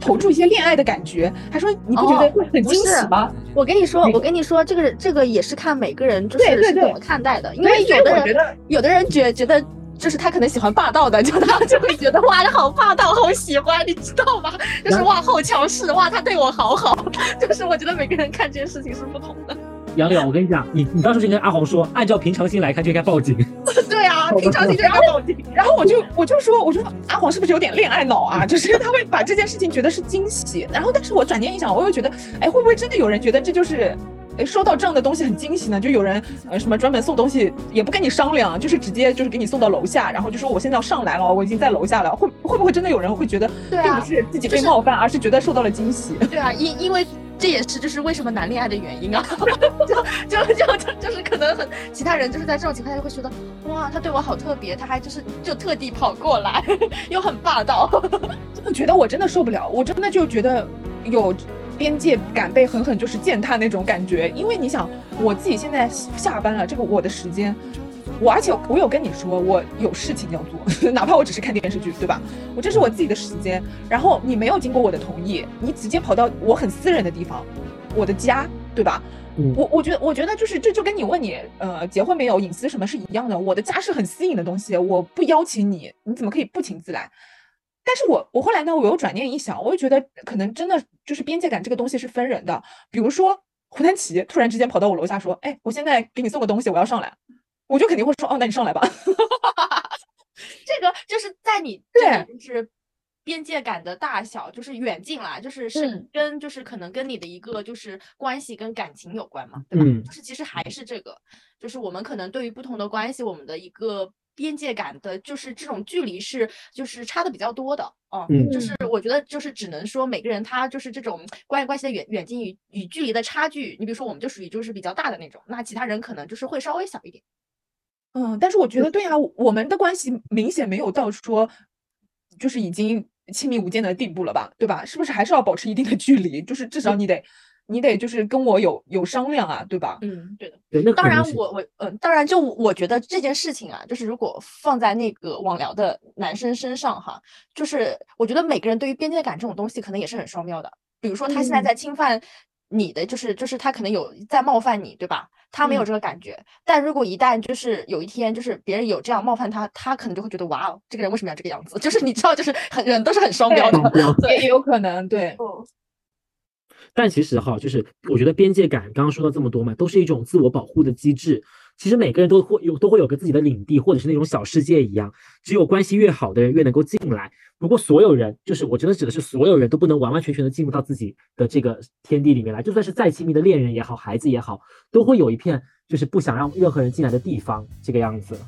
投注一些恋爱的感觉。他说你不觉得会很惊喜吗？我跟你说，我跟你说，这个这个也是看每个人就是是怎么看待的，因为有的人有的人觉觉得。就是他可能喜欢霸道的，就他就会觉得哇，他好霸道，好喜欢，你知道吗？就是哇，好强势，哇，他对我好好。就是我觉得每个人看这件事情是不同的。杨柳，我跟你讲，你你当时就跟阿黄说，按照平常心来看就应该报警。对啊，平常心就应该报警。然后我就我就说，我说阿黄是不是有点恋爱脑啊？就是他会把这件事情觉得是惊喜。然后，但是我转念一想，我又觉得，哎，会不会真的有人觉得这就是？哎，收到这样的东西很惊喜呢，就有人呃什么专门送东西也不跟你商量，就是直接就是给你送到楼下，然后就说我现在要上来了，我已经在楼下了。会会不会真的有人会觉得，并不是自己被冒犯，而是觉得受到了惊喜？对啊，因因为这也是就是为什么难恋爱的原因啊，就就就就就是可能很其他人就是在这种情况下就会觉得，哇，他对我好特别，他还就是就特地跑过来，又很霸道。我觉得我真的受不了，我真的就觉得有边界感被狠狠就是践踏那种感觉。因为你想，我自己现在下班了，这个我的时间，我而且我有跟你说我有事情要做，哪怕我只是看电视剧，对吧？我这是我自己的时间，然后你没有经过我的同意，你直接跑到我很私人的地方，我的家，对吧？嗯我我觉得，我觉得就是这就跟你问你，呃，结婚没有隐私什么是一样的。我的家是很私隐的东西，我不邀请你，你怎么可以不请自来？但是我我后来呢，我又转念一想，我又觉得可能真的就是边界感这个东西是分人的。比如说胡丹琪突然之间跑到我楼下说：“哎，我现在给你送个东西，我要上来。”我就肯定会说：“哦，那你上来吧。这个就是在你对就是边界感的大小，就是远近啦，就是是嗯跟就是可能跟你的一个就是关系跟感情有关嘛，对吧？嗯就是其实还是这个，就是我们可能对于不同的关系，我们的一个边界感的，就是这种距离是就是差的比较多的哦。嗯就是我觉得就是只能说每个人他就是这种关系关系的远远近与与距离的差距，你比如说我们就属于就是比较大的那种，那其他人可能就是会稍微小一点。嗯，但是我觉得对啊，我们的关系明显没有到说就是已经亲密无间的地步了吧，对吧？是不是还是要保持一定的距离？就是至少你得你得就是跟我有有商量啊，对吧？嗯，对的。对，那当然我，我嗯，当然，就我觉得这件事情啊，就是如果放在那个网聊的男生身上哈，就是我觉得每个人对于边界感这种东西可能也是很双标的。比如说他现在嗯在侵犯你的，就是就是他可能有在冒犯你，对吧？他没有嗯这个感觉，但如果一旦就是有一天就是别人有这样冒犯他，他可能就会觉得哇哦，这个人为什么要这个样子？就是你知道，就是很人都是很双标的。也也有可能，对，嗯但其实哈，就是我觉得边界感，刚刚说到这么多嘛，都是一种自我保护的机制。其实每个人都会有都会有个自己的领地，或者是那种小世界一样。只有关系越好的人越能够进来。不过所有人，就是我真的指的是所有人都不能完完全全的进入到自己的这个天地里面来。就算是再亲密的恋人也好，孩子也好，都会有一片就是不想让任何人进来的地方，这个样子。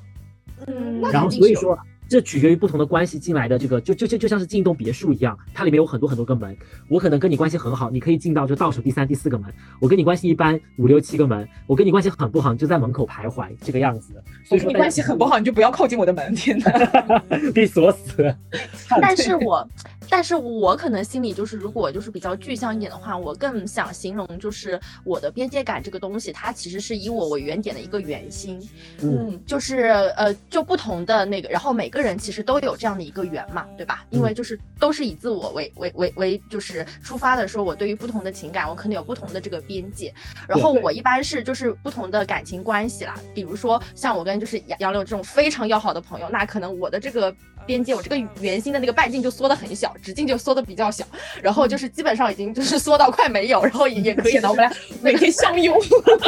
嗯，然后所以说，这取决于不同的关系进来的这个，就就就就像是进一栋别墅一样，它里面有很多很多个门。我可能跟你关系很好，你可以进到就倒数第三、第四个门；我跟你关系一般，五六七个门；我跟你关系很不好，你就在门口徘徊这个样子。所以说你关系很不好，你就不要靠近我的门，天哪！被锁死。但是我，但是我可能心里就是，如果就是比较具象一点的话，我更想形容就是我的边界感这个东西，它其实是以我为原点的一个圆心，嗯，就是呃，就不同的那个，然后每个人其实都有这样的一个圆嘛，对吧？因为就是都是以自我为为为为就是出发的，说我对于不同的情感，我可能有不同的这个边界，然后我一般是就是不同的感情关系啦，比如说像我跟就是杨杨柳这种非常要好的朋友，那可能我的这个。边界，我这个圆心的那个半径就缩得很小，直径就缩得比较小，然后就是基本上已经就是缩到快没有，然后也也可以天哪，我们俩每天相拥，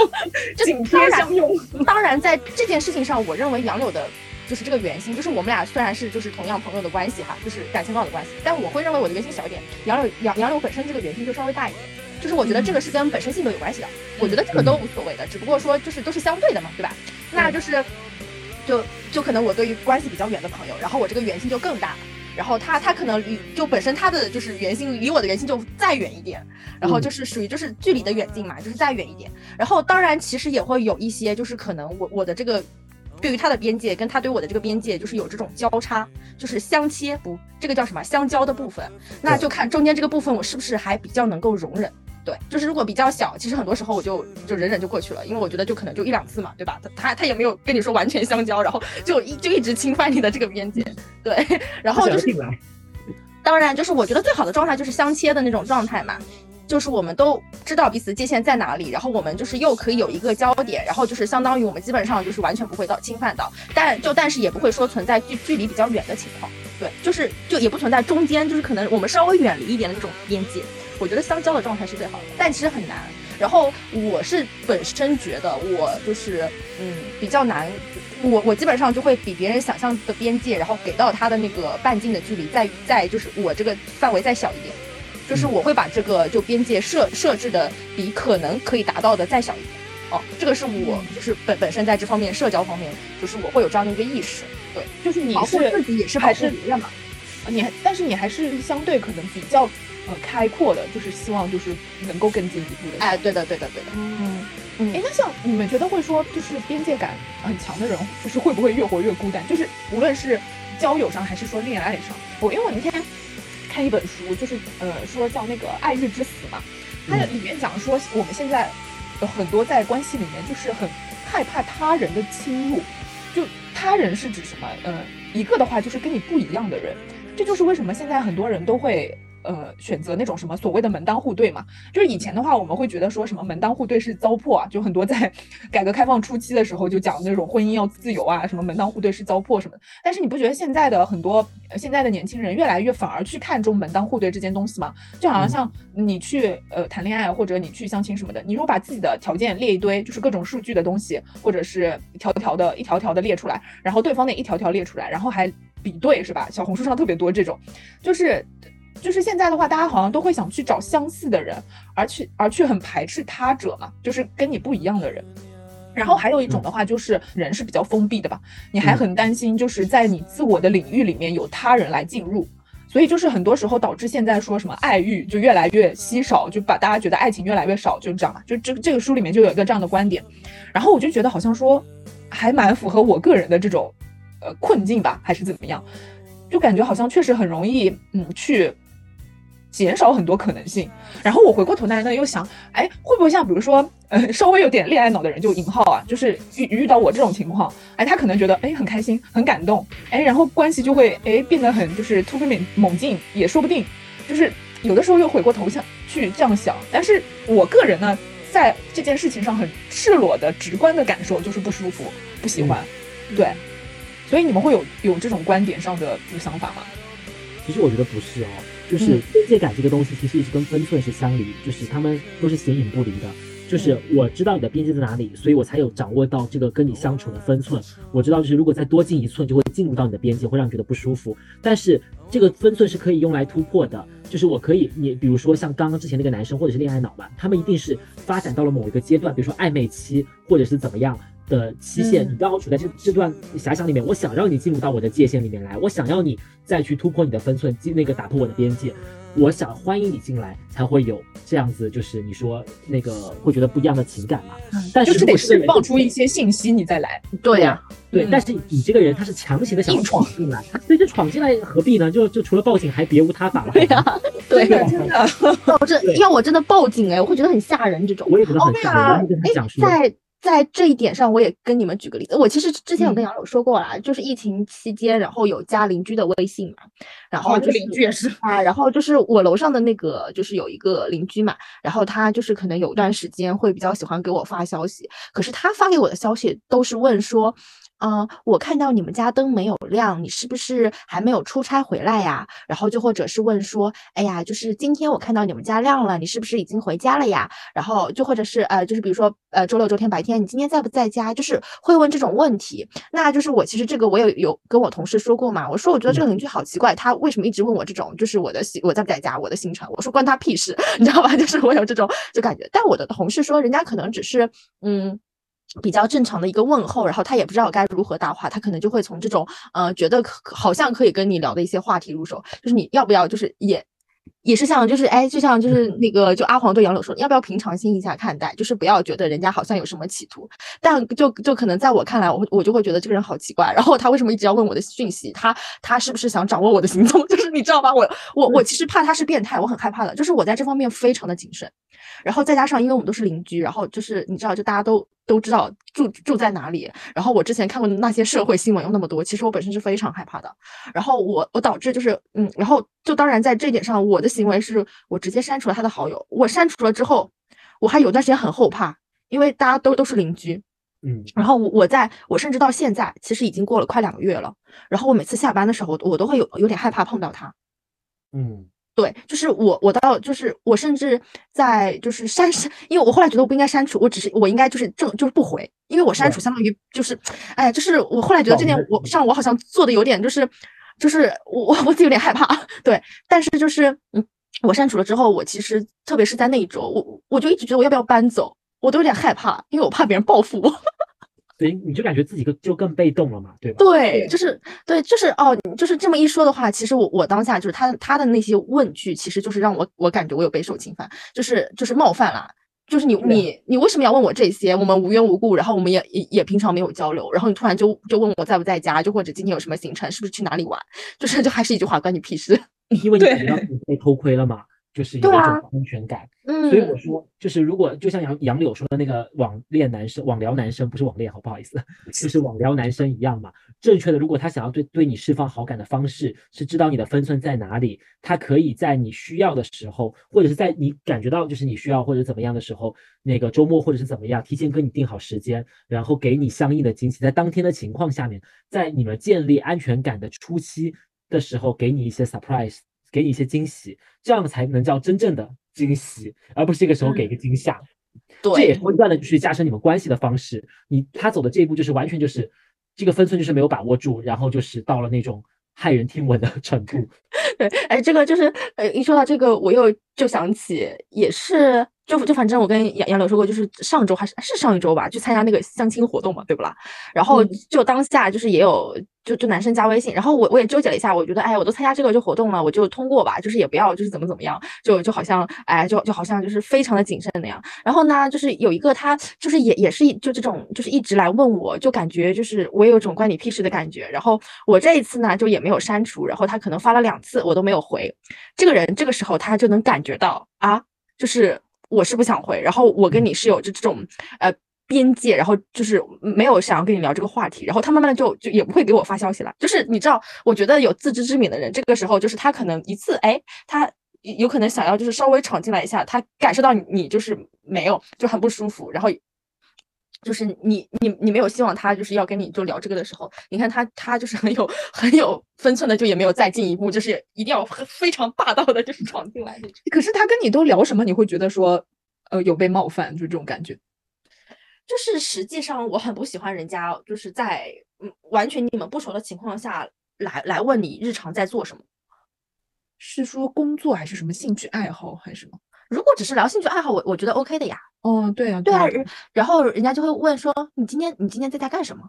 紧贴相拥。当然，在这件事情上，我认为杨柳的就是这个圆心，就是我们俩虽然是就是同样朋友的关系哈，就是感情很好的关系，但我会认为我的圆心小一点，杨柳杨杨柳本身这个圆心就稍微大一点。就是我觉得这个是跟本身性格有关系的，我觉得这个都无所谓的，只不过说就是都是相对的嘛，对吧？那就是就就可能我对于关系比较远的朋友，然后我这个圆心就更大。然后他他可能离就本身他的就是圆心离我的圆心就再远一点，然后就是属于就是距离的远近嘛，就是再远一点。然后当然其实也会有一些就是可能我我的这个对于他的边界跟他对我的这个边界就是有这种交叉，就是相切不这个叫什么相交的部分，那就看中间这个部分我是不是还比较能够容忍。对，就是如果比较小，其实很多时候我就就忍忍就过去了，因为我觉得就可能就一两次嘛，对吧？他他他也没有跟你说完全相交，然后就一就一直侵犯你的这个边界，对，然后就是，当然，就是我觉得最好的状态就是相切的那种状态嘛。就是我们都知道彼此界限在哪里，然后我们就是又可以有一个焦点，然后就是相当于我们基本上就是完全不会到侵犯到，但就但是也不会说存在距距离比较远的情况，对，就是就也不存在中间，就是可能我们稍微远离一点的那种边界，我觉得相交的状态是最好的，但其实很难。然后我是本身觉得我就是嗯比较难，我我基本上就会比别人想象的边界，然后给到他的那个半径的距离再再就是我这个范围再小一点，就是我会把这个就边界设设置的比可能可以达到的再小一点。哦，这个是我就是本本身在这方面社交方面，就是我会有这样的一个意识。对，就是你保护是自己也是还是保护别人嘛。你还，但是你还是相对可能比较呃开阔的，就是希望就是能够更进一步的。哎，对的，对的，对的。嗯。嗯哎，那像你们觉得会说，就是边界感很强的人，就是会不会越活越孤单？就是无论是交友上还是说恋爱上，我因为我那天看一本书，就是呃说叫那个《爱日之死》嘛，它里面讲说我们现在有很多在关系里面就是很害怕他人的侵入，就他人是指什么？呃，一个的话就是跟你不一样的人，这就是为什么现在很多人都会。呃，选择那种什么所谓的门当户对嘛，就是以前的话，我们会觉得说什么门当户对是糟粕啊，就很多在 改革开放初期的时候就讲那种婚姻要自由啊，什么门当户对是糟粕什么的。但是你不觉得现在的很多呃现在的年轻人越来越反而去看重门当户对这件东西吗？就好像像你去呃谈恋爱或者你去相亲什么的，你如果把自己的条件列一堆，就是各种数据的东西，或者是一条条的一条条的列出来，然后对方的一条条列出来，然后还比对是吧？小红书上特别多这种，就是。就是现在的话，大家好像都会想去找相似的人，而去而去很排斥他者嘛，就是跟你不一样的人。然后还有一种的话，就是人是比较封闭的吧，你还很担心，就是在你自我的领域里面有他人来进入，所以就是很多时候导致现在说什么爱欲就越来越稀少，就把大家觉得爱情越来越少，就这样嘛。就这这个书里面就有一个这样的观点，然后我就觉得好像说还蛮符合我个人的这种呃困境吧，还是怎么样，就感觉好像确实很容易嗯去。减少很多可能性，然后我回过头来呢，又想，哎，会不会像比如说，呃，稍微有点恋爱脑的人，就引号啊，就是遇遇到我这种情况，哎，他可能觉得，哎，很开心，很感动，哎，然后关系就会，哎，变得很就是突飞猛猛进，也说不定，就是有的时候又回过头想去这样想，但是我个人呢，在这件事情上很赤裸的、直观的感受就是不舒服，不喜欢，对，所以你们会有有这种观点上的想法吗？其实我觉得不是哦。就是边界感这个东西，其实一直跟分寸是相离，就是他们都是形影不离的。就是我知道你的边界在哪里，所以我才有掌握到这个跟你相处的分寸。我知道，就是如果再多进一寸，就会进入到你的边界，会让你觉得不舒服。但是这个分寸是可以用来突破的。就是我可以，你比如说像刚刚之前那个男生，或者是恋爱脑嘛，他们一定是发展到了某一个阶段，比如说暧昧期，或者是怎么样的期限，你刚好处在这这段遐想里面，我想让你进入到我的界限里面来，我想要你再去突破你的分寸，进那个打破我的边界。我想欢迎你进来，才会有这样子，就是你说那个会觉得不一样的情感嘛。但是得释放出一些信息，你再来。对呀，对。但是你这个人他是强行的想闯进来，所以这闯进来何必呢？就就除了报警还别无他法了。对呀，对呀，真的。我这要我真的报警哎，我会觉得很吓人。这种我也觉得很吓人。哎，在。在这一点上，我也跟你们举个例子。我其实之前有跟杨柳说过啦，就是疫情期间，然后有加邻居的微信嘛，然后就邻居也是啊，然后就是我楼上的那个，就是有一个邻居嘛，然后他就是可能有段时间会比较喜欢给我发消息，可是他发给我的消息都是问说。嗯，我看到你们家灯没有亮，你是不是还没有出差回来呀？然后就或者是问说，哎呀，就是今天我看到你们家亮了，你是不是已经回家了呀？然后就或者是呃，就是比如说呃，周六周天白天你今天在不在家？就是会问这种问题。那就是我其实这个我也有跟我同事说过嘛，我说我觉得这个邻居好奇怪，他为什么一直问我这种就是我的行我在不在家我的行程？我说关他屁事，你知道吧？就是我有这种就感觉，但我的同事说人家可能只是嗯。比较正常的一个问候，然后他也不知道该如何搭话，他可能就会从这种呃觉得好像可以跟你聊的一些话题入手，就是你要不要就是也也是像就是哎就像就是那个就阿黄对杨柳说，要不要平常心一下看待，就是不要觉得人家好像有什么企图，但就就可能在我看来，我我就会觉得这个人好奇怪，然后他为什么一直要问我的讯息？他他是不是想掌握我的行踪？就是你知道吗？我我我其实怕他是变态，我很害怕的，就是我在这方面非常的谨慎，然后再加上因为我们都是邻居，然后就是你知道就大家都。都知道住住在哪里，然后我之前看过那些社会新闻有那么多，其实我本身是非常害怕的。然后我我导致就是嗯，然后就当然在这点上，我的行为是我直接删除了他的好友。我删除了之后，我还有段时间很后怕，因为大家都都是邻居。嗯，然后我我在我甚至到现在，其实已经过了快两个月了。然后我每次下班的时候，我都会有有点害怕碰到他。嗯，对，就是我我到就是我甚至在就是删删，因为我后来觉得我不应该删除，我只是我应该就是正就是不回，因为我删除相当于就是，哎，就是我后来觉得这件我上我好像做的有点就是就是我 我我自己有点害怕，对，但是就是嗯，我删除了之后，我其实特别是在那一周，我我就一直觉得我要不要搬走。我都有点害怕，因为我怕别人报复我。所以你就感觉自己更就更被动了嘛，对吧？对，就是对，就是哦，就是这么一说的话，其实我我当下就是他他的那些问句，其实就是让我我感觉我有备受侵犯，就是就是冒犯啦。就是你你你为什么要问我这些？我们无缘无故，然后我们也也也平常没有交流，然后你突然就就问我在不在家，就或者今天有什么行程，是不是去哪里玩？就是就还是一句话，关你屁事。因为你感觉到你被偷窥了嘛。就是有一种安全感，嗯，所以我说，就是如果就像杨杨柳说的那个网恋男生、网聊男生，不是网恋，好不好意思，就是网聊男生一样嘛。正确的，如果他想要对对你释放好感的方式是知道你的分寸在哪里，他可以在你需要的时候，或者是在你感觉到就是你需要或者怎么样的时候，那个周末或者是怎么样，提前跟你定好时间，然后给你相应的惊喜，在当天的情况下面，在你们建立安全感的初期的时候，给你一些 surprise。给你一些惊喜，这样才能叫真正的惊喜，而不是这个时候给一个惊吓。对，这也是不断的去加深你们关系的方式。你他走的这一步就是完全就是这个分寸就是没有把握住，然后就是到了那种骇人听闻的程度。对，哎，这个就是呃，一说到这个，我又就想起也是。就就反正我跟杨杨柳说过，就是上周还是是上一周吧，去参加那个相亲活动嘛，对不啦？然后就当下就是也有就就男生加微信，然后我我也纠结了一下，我觉得哎，我都参加这个就活动了，我就通过吧，就是也不要就是怎么怎么样，就就好像哎，就就好像就是非常的谨慎那样。然后呢，就是有一个他就是也也是就这种就是一直来问我，就感觉就是我也有种关你屁事的感觉。然后我这一次呢就也没有删除，然后他可能发了两次我都没有回。这个人这个时候他就能感觉到啊，就是。我是不想回，然后我跟你是有这这种呃边界，然后就是没有想要跟你聊这个话题，然后他慢慢的就就也不会给我发消息了。就是你知道，我觉得有自知之明的人，这个时候就是他可能一次哎，他有可能想要就是稍微闯进来一下，他感受到你就是没有就很不舒服，然后。就是你你你没有希望他就是要跟你就聊这个的时候，你看他他就是很有很有分寸的，就也没有再进一步，就是一定要非常霸道的，就是闯进来那种。可是他跟你都聊什么？你会觉得说，呃，有被冒犯，就这种感觉。就是实际上我很不喜欢人家就是在嗯完全你们不熟的情况下来来问你日常在做什么，是说工作还是什么兴趣爱好还是什么？如果只是聊兴趣爱好，我我觉得 OK 的呀。哦，对啊，对啊，然后人家就会问说，你今天你今天在家干什么？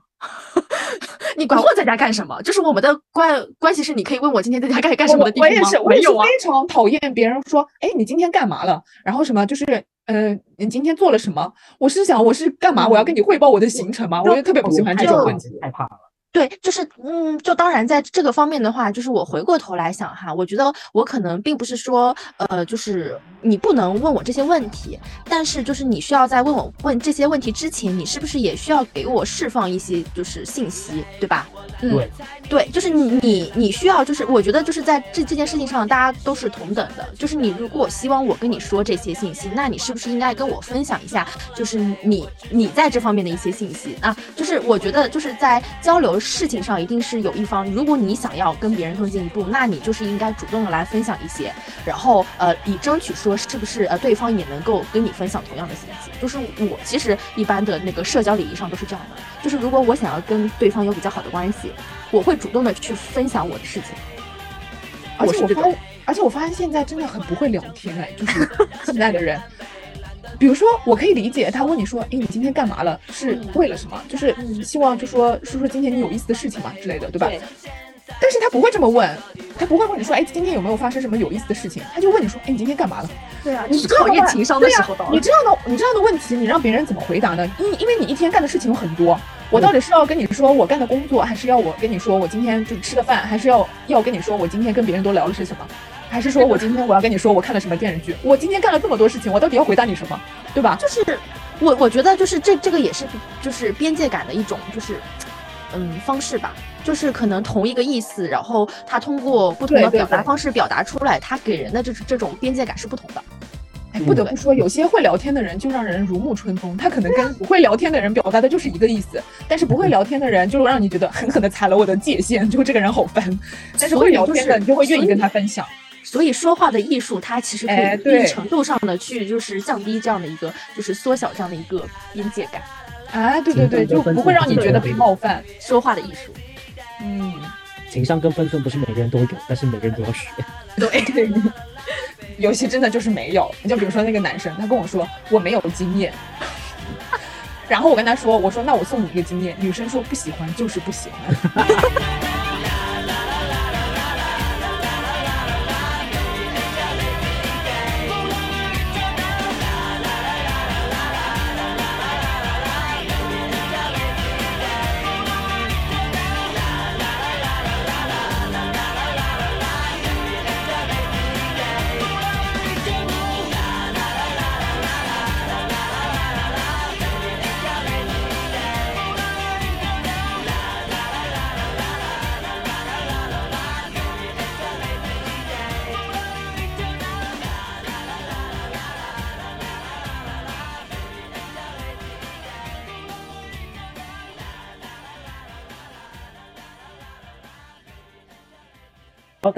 你管我在家干什么？就是我们的关关系是，你可以问我今天在家干干什么的地方吗？我也是，我也是非常讨厌别人说，哎，你今天干嘛了？然后什么就是，呃，你今天做了什么？我是想，我是干嘛？我要跟你汇报我的行程吗？我就特别不喜欢这种问题，害怕了。对，就是嗯，就当然在这个方面的话，就是我回过头来想哈，我觉得我可能并不是说，呃，就是你不能问我这些问题，但是就是你需要在问我问这些问题之前，你是不是也需要给我释放一些就是信息，对吧？嗯，对，就是你你你需要，就是我觉得就是在这这件事情上，大家都是同等的。就是你如果希望我跟你说这些信息，那你是不是应该跟我分享一下，就是你你在这方面的一些信息啊？就是我觉得就是在交流事情上，一定是有一方，如果你想要跟别人更进一步，那你就是应该主动的来分享一些，然后呃，以争取说是不是呃对方也能够跟你分享同样的信息。就是我其实一般的那个社交礼仪上都是这样的，就是如果我想要跟对方有比较好的关系。我会主动的去分享我的事情，而且我发，而且我发现现在真的很不会聊天哎，就是现在的人，比如说我可以理解他问你说，哎，你今天干嘛了？是为了什么？就是希望就说说说今天你有意思的事情嘛之类的，对吧？但是他不会这么问，他不会问你说，哎，今天有没有发生什么有意思的事情？他就问你说，哎，你今天干嘛了？对啊，你考验情商的时候到了。你这样的你这样的问题，你让别人怎么回答呢？因因为你一天干的事情有很多。我到底是要跟你说我干的工作，还是要我跟你说我今天就吃的饭，还是要要跟你说我今天跟别人都聊的是什么，还是说我今天我要跟你说我看了什么电视剧？我今天干了这么多事情，我到底要回答你什么，对吧？就是我我觉得就是这这个也是就是边界感的一种，就是嗯方式吧，就是可能同一个意思，然后他通过不同的表达方式表达出来，他给人的这这种边界感是不同的。哎，不得不说，有些会聊天的人就让人如沐春风，他可能跟不会聊天的人表达的就是一个意思，但是不会聊天的人就让你觉得狠狠的踩了我的界限，就这个人好烦。但是会聊天的，你就会愿意跟他分享。所以说话的艺术，它其实可以一定程度上的去就是降低这样的一个，就是缩小这样的一个边界感。啊，对对对，就不会让你觉得被冒犯。说话的艺术，嗯，情商跟分寸不是每个人都有，但是每个人都要学。对 对，有些真的就是没有。你就比如说那个男生，他跟我说我没有经验，然后我跟他说，我说那我送你一个经验。女生说不喜欢就是不喜欢。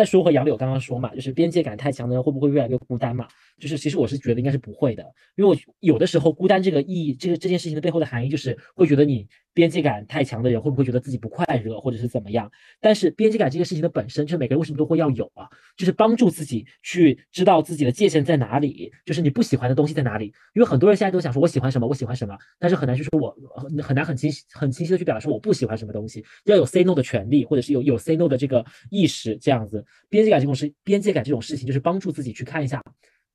说回杨柳刚刚说嘛，就是边界感太强的人会不会越来越孤单嘛？就是其实我是觉得应该是不会的，因为我有的时候孤单这个意义，这个这件事情的背后的含义就是会觉得你边界感太强的人会不会觉得自己不快乐或者是怎么样？但是边界感这个事情的本身，就每个人为什么都会要有啊？就是帮助自己去知道自己的界限在哪里，就是你不喜欢的东西在哪里。因为很多人现在都想说我喜欢什么，我喜欢什么，但是很难去说我很很难很清晰很清晰的去表达说我不喜欢什么东西，要有 say no 的权利，或者是有有 say no 的这个意识，这样子。边界感这种事，边界感这种事情，就是帮助自己去看一下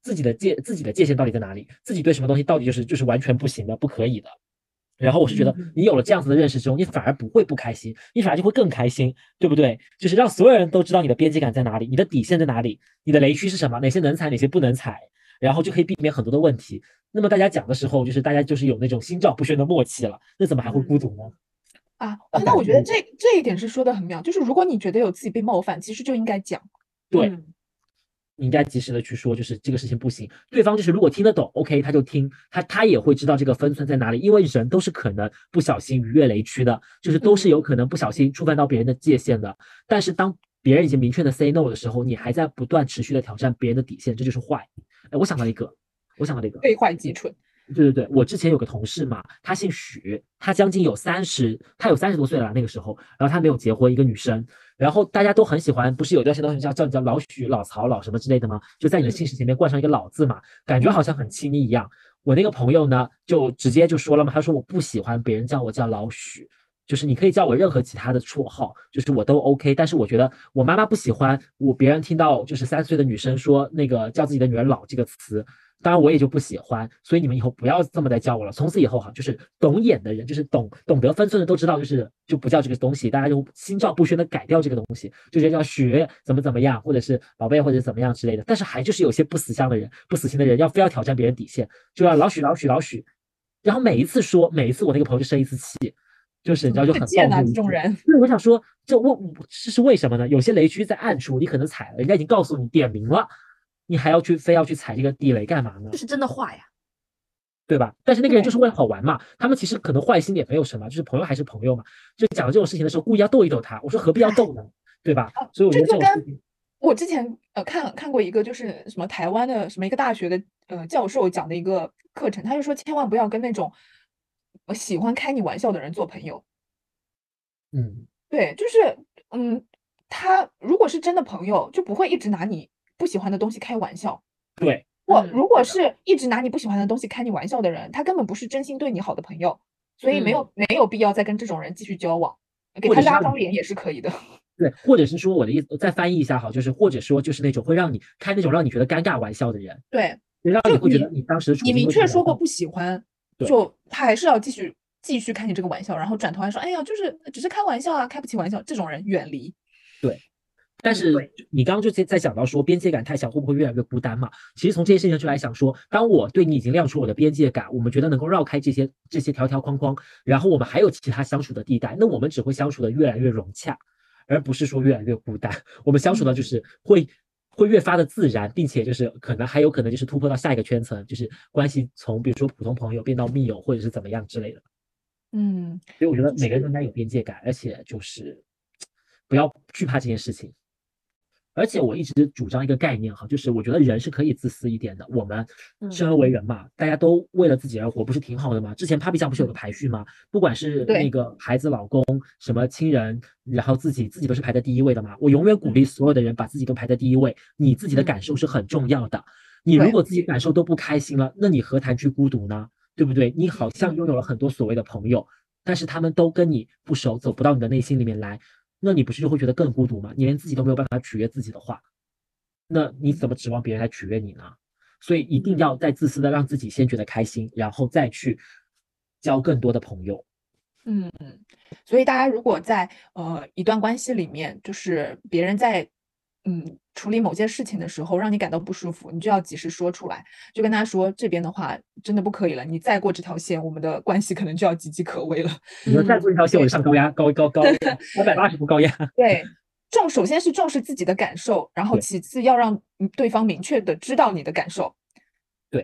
自己的界自己的界限到底在哪里，自己对什么东西到底就是就是完全不行的、不可以的。然后我是觉得，你有了这样子的认识之后，你反而不会不开心，你反而就会更开心，对不对？就是让所有人都知道你的边界感在哪里，你的底线在哪里，你的雷区是什么，哪些能踩，哪些不能踩，然后就可以避免很多的问题。那么大家讲的时候，就是大家就是有那种心照不宣的默契了，那怎么还会孤独呢？啊，那我觉得 这这一点是说的很妙，就是如果你觉得有自己被冒犯，其实就应该讲。对，嗯你应该及时的去说，就是这个事情不行。对方就是如果听得懂，OK，他就听，他他也会知道这个分寸在哪里，因为人都是可能不小心逾越雷区的，就是都是有可能不小心触犯到别人的界限的。但是当别人已经明确的 say no 的时候，你还在不断持续的挑战别人的底线，这就是坏。哎，我想到一个，我想到了一个，被坏即蠢。对对对，我之前有个同事嘛，他姓许，他将近有三十，他有三十多岁了那个时候，然后他没有结婚，一个女生，然后大家都很喜欢，不是有一段时间都叫叫叫老许、老曹、老什么之类的吗？就在你的姓氏前面冠上一个老字嘛，感觉好像很亲昵一样。我那个朋友呢，就直接就说了嘛，他说我不喜欢别人叫我叫老许。就是你可以叫我任何其他的绰号，就是我都 OK。但是我觉得我妈妈不喜欢我别人听到就是三岁的女生说那个叫自己的女儿老这个词，当然我也就不喜欢。所以你们以后不要这么再叫我了。从此以后哈，就是懂眼的人，就是懂懂得分寸的都知道，就是就不叫这个东西，大家就心照不宣的改掉这个东西，就直接叫学怎么怎么样，或者是宝贝或者怎么样之类的。但是还就是有些不死相的人，不死心的人要非要挑战别人底线，就要老许老许老许，然后每一次说，每一次我那个朋友就生一次气。就是你知道就很贱怒这种人。对，我想说，这我这是为什么呢？有些雷区在暗处，你可能踩了，人家已经告诉你点名了，你还要去非要去踩这个地雷干嘛呢这？是真的坏呀。对吧？但是那个人就是为了好玩嘛，他们其实可能坏心也没有什么，就是朋友还是朋友嘛。就讲这种事情的时候，故意要逗一逗他，我说何必要逗呢？对吧？所以我觉得这这就跟种事情，我之前呃看看过一个就是什么台湾的什么一个大学的呃教授讲的一个课程，他就说千万不要跟那种呃喜欢开你玩笑的人做朋友。嗯，对，就是嗯，他如果是真的朋友，就不会一直拿你不喜欢的东西开玩笑。对，或嗯如果是一直拿你不喜欢的东西开你玩笑的人，他根本不是真心对你好的朋友，所以没有没有必要再跟这种人继续交往，给他拉张脸也是可以的。对，或者是说我的意思，再翻译一下哈，就是或者说就是那种会让你开那种让你觉得尴尬玩笑的人，对，让你你会觉得你当时你明确说过不喜欢，对就他还是要继续继续开你这个玩笑，然后转头还说，哎呀，就是只是开玩笑啊，开不起玩笑，这种人远离。对但是你刚刚就在在讲到说边界感太小会不会越来越孤单嘛？其实从这件事情上就来想说，当我对你已经亮出我的边界感，我们觉得能够绕开这些这些条条框框，然后我们还有其他相处的地带，那我们只会相处的越来越融洽，而不是说越来越孤单。我们相处的就是会会越发的自然，并且就是可能还有可能就是突破到下一个圈层，就是关系从比如说普通朋友变到密友，或者是怎么样之类的。嗯，所以我觉得每个人都应该有边界感，而且就是不要惧怕这件事情。而且我一直主张一个概念哈，就是我觉得人是可以自私一点的。我们嗯生而为人嘛，大家都为了自己而活，不是挺好的吗？之前 Papi 酱不是有个排序吗？不管是那个孩子、老公、什么亲人，然后自己自己都是排在第一位的嘛。我永远鼓励所有的人把自己都排在第一位，你自己的感受是很重要的。你如果自己感受都不开心了，那你何谈去孤独呢？对不对？你好像拥有了很多所谓的朋友，但是他们都跟你不熟，走不到你的内心里面来，那你不是就会觉得更孤独吗？你连自己都没有办法取悦自己的话，那你怎么指望别人来取悦你呢？所以一定要再自私的让自己先觉得开心，然后再去交更多的朋友。嗯，所以大家如果在呃一段关系里面，就是别人在嗯处理某件事情的时候，让你感到不舒服，你就要及时说出来，就跟他说这边的话真的不可以了，你再过这条线，我们的关系可能就要岌岌可危了。你说再过一条线，我就上高压高高高三百八十度高压。对，重首先是重视自己的感受，然后其次要让嗯对方明确的知道你的感受。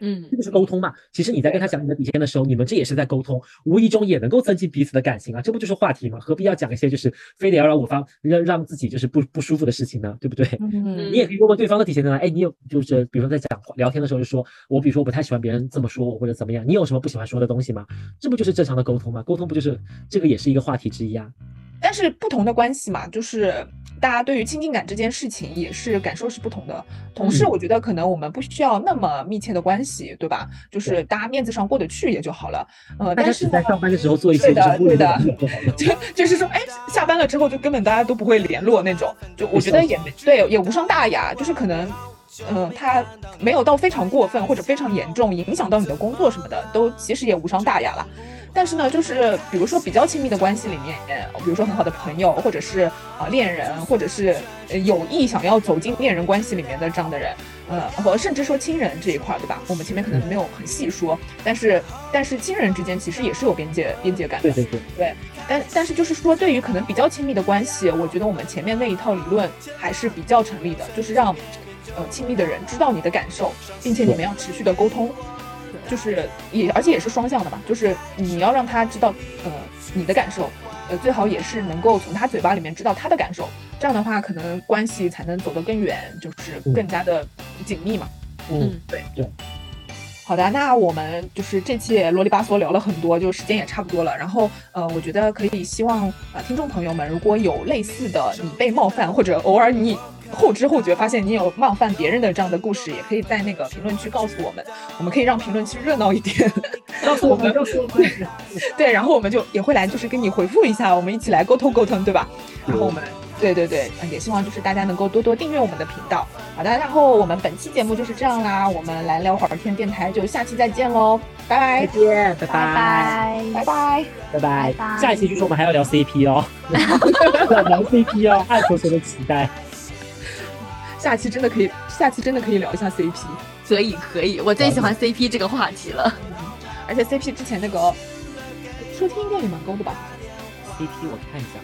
嗯这就是沟通嘛。其实你在跟他讲你的底线的时候，你们这也是在沟通，无意中也能够增进彼此的感情啊。这不就是话题吗？何必要讲一些就是非得要让我方让让自己就是不不舒服的事情呢？对不对？嗯你也可以问问对方的底线在哪。哎，你有就是比如说在讲话聊天的时候就说，我比如说我不太喜欢别人这么说我或者怎么样，你有什么不喜欢说的东西吗？这不就是正常的沟通吗？沟通不就是这个也是一个话题之一啊？但是不同的关系嘛，就是大家对于亲近感这件事情也是感受是不同的。同事，嗯我觉得可能我们不需要那么密切的关系，对吧？就是大家面子上过得去也就好了。呃，但是在上班的时候做一些对的对的的就。就就是说，哎，下班了之后就根本大家都不会联络那种，就我觉得也没对，也无伤大雅，就是可能。嗯、他没有到非常过分或者非常严重，影响到你的工作什么的，都其实也无伤大雅了。但是呢，就是比如说比较亲密的关系里面，比如说很好的朋友，或者是啊、呃恋人，或者是呃有意想要走进恋人关系里面的这样的人，呃，和甚至说亲人这一块儿，对吧？我们前面可能没有很细说，但是但是亲人之间其实也是有边界边界感的对。对对，但但是就是说，对于可能比较亲密的关系，我觉得我们前面那一套理论还是比较成立的，就是让呃亲密的人知道你的感受，并且你们要持续的沟通，就是也而且也是双向的嘛，就是你要让他知道呃你的感受，呃最好也是能够从他嘴巴里面知道他的感受，这样的话可能关系才能走得更远，就是更加的紧密嘛。嗯，对对好的，那我们就是这期也啰里吧嗦聊了很多，就时间也差不多了。然后呃，我觉得可以希望呃听众朋友们，如果有类似的你被冒犯，或者偶尔你后知后觉发现你有冒犯别人的这样的故事，也可以在那个评论区告诉我们，我们可以让评论区热闹一点。告诉我们，告诉我们。对，然后我们就也会来就是跟你回复一下，我们一起来沟通沟通，对吧？然后我们。对对对，呃也希望就是大家能够多多订阅我们的频道。好的，然后我们本期节目就是这样啦，我们来聊会儿天电台就下期再见喽，拜拜再见，拜拜拜拜拜拜。拜拜拜拜下一期据说我们还要聊 CP 哦，聊 CP 哦，爱同学的期待。下期真的可以，下期真的可以聊一下 CP，可以可以，我最喜欢 CP 这个话题了。而且 CP 之前那个收听应该也蛮高的吧？CP 我看一下，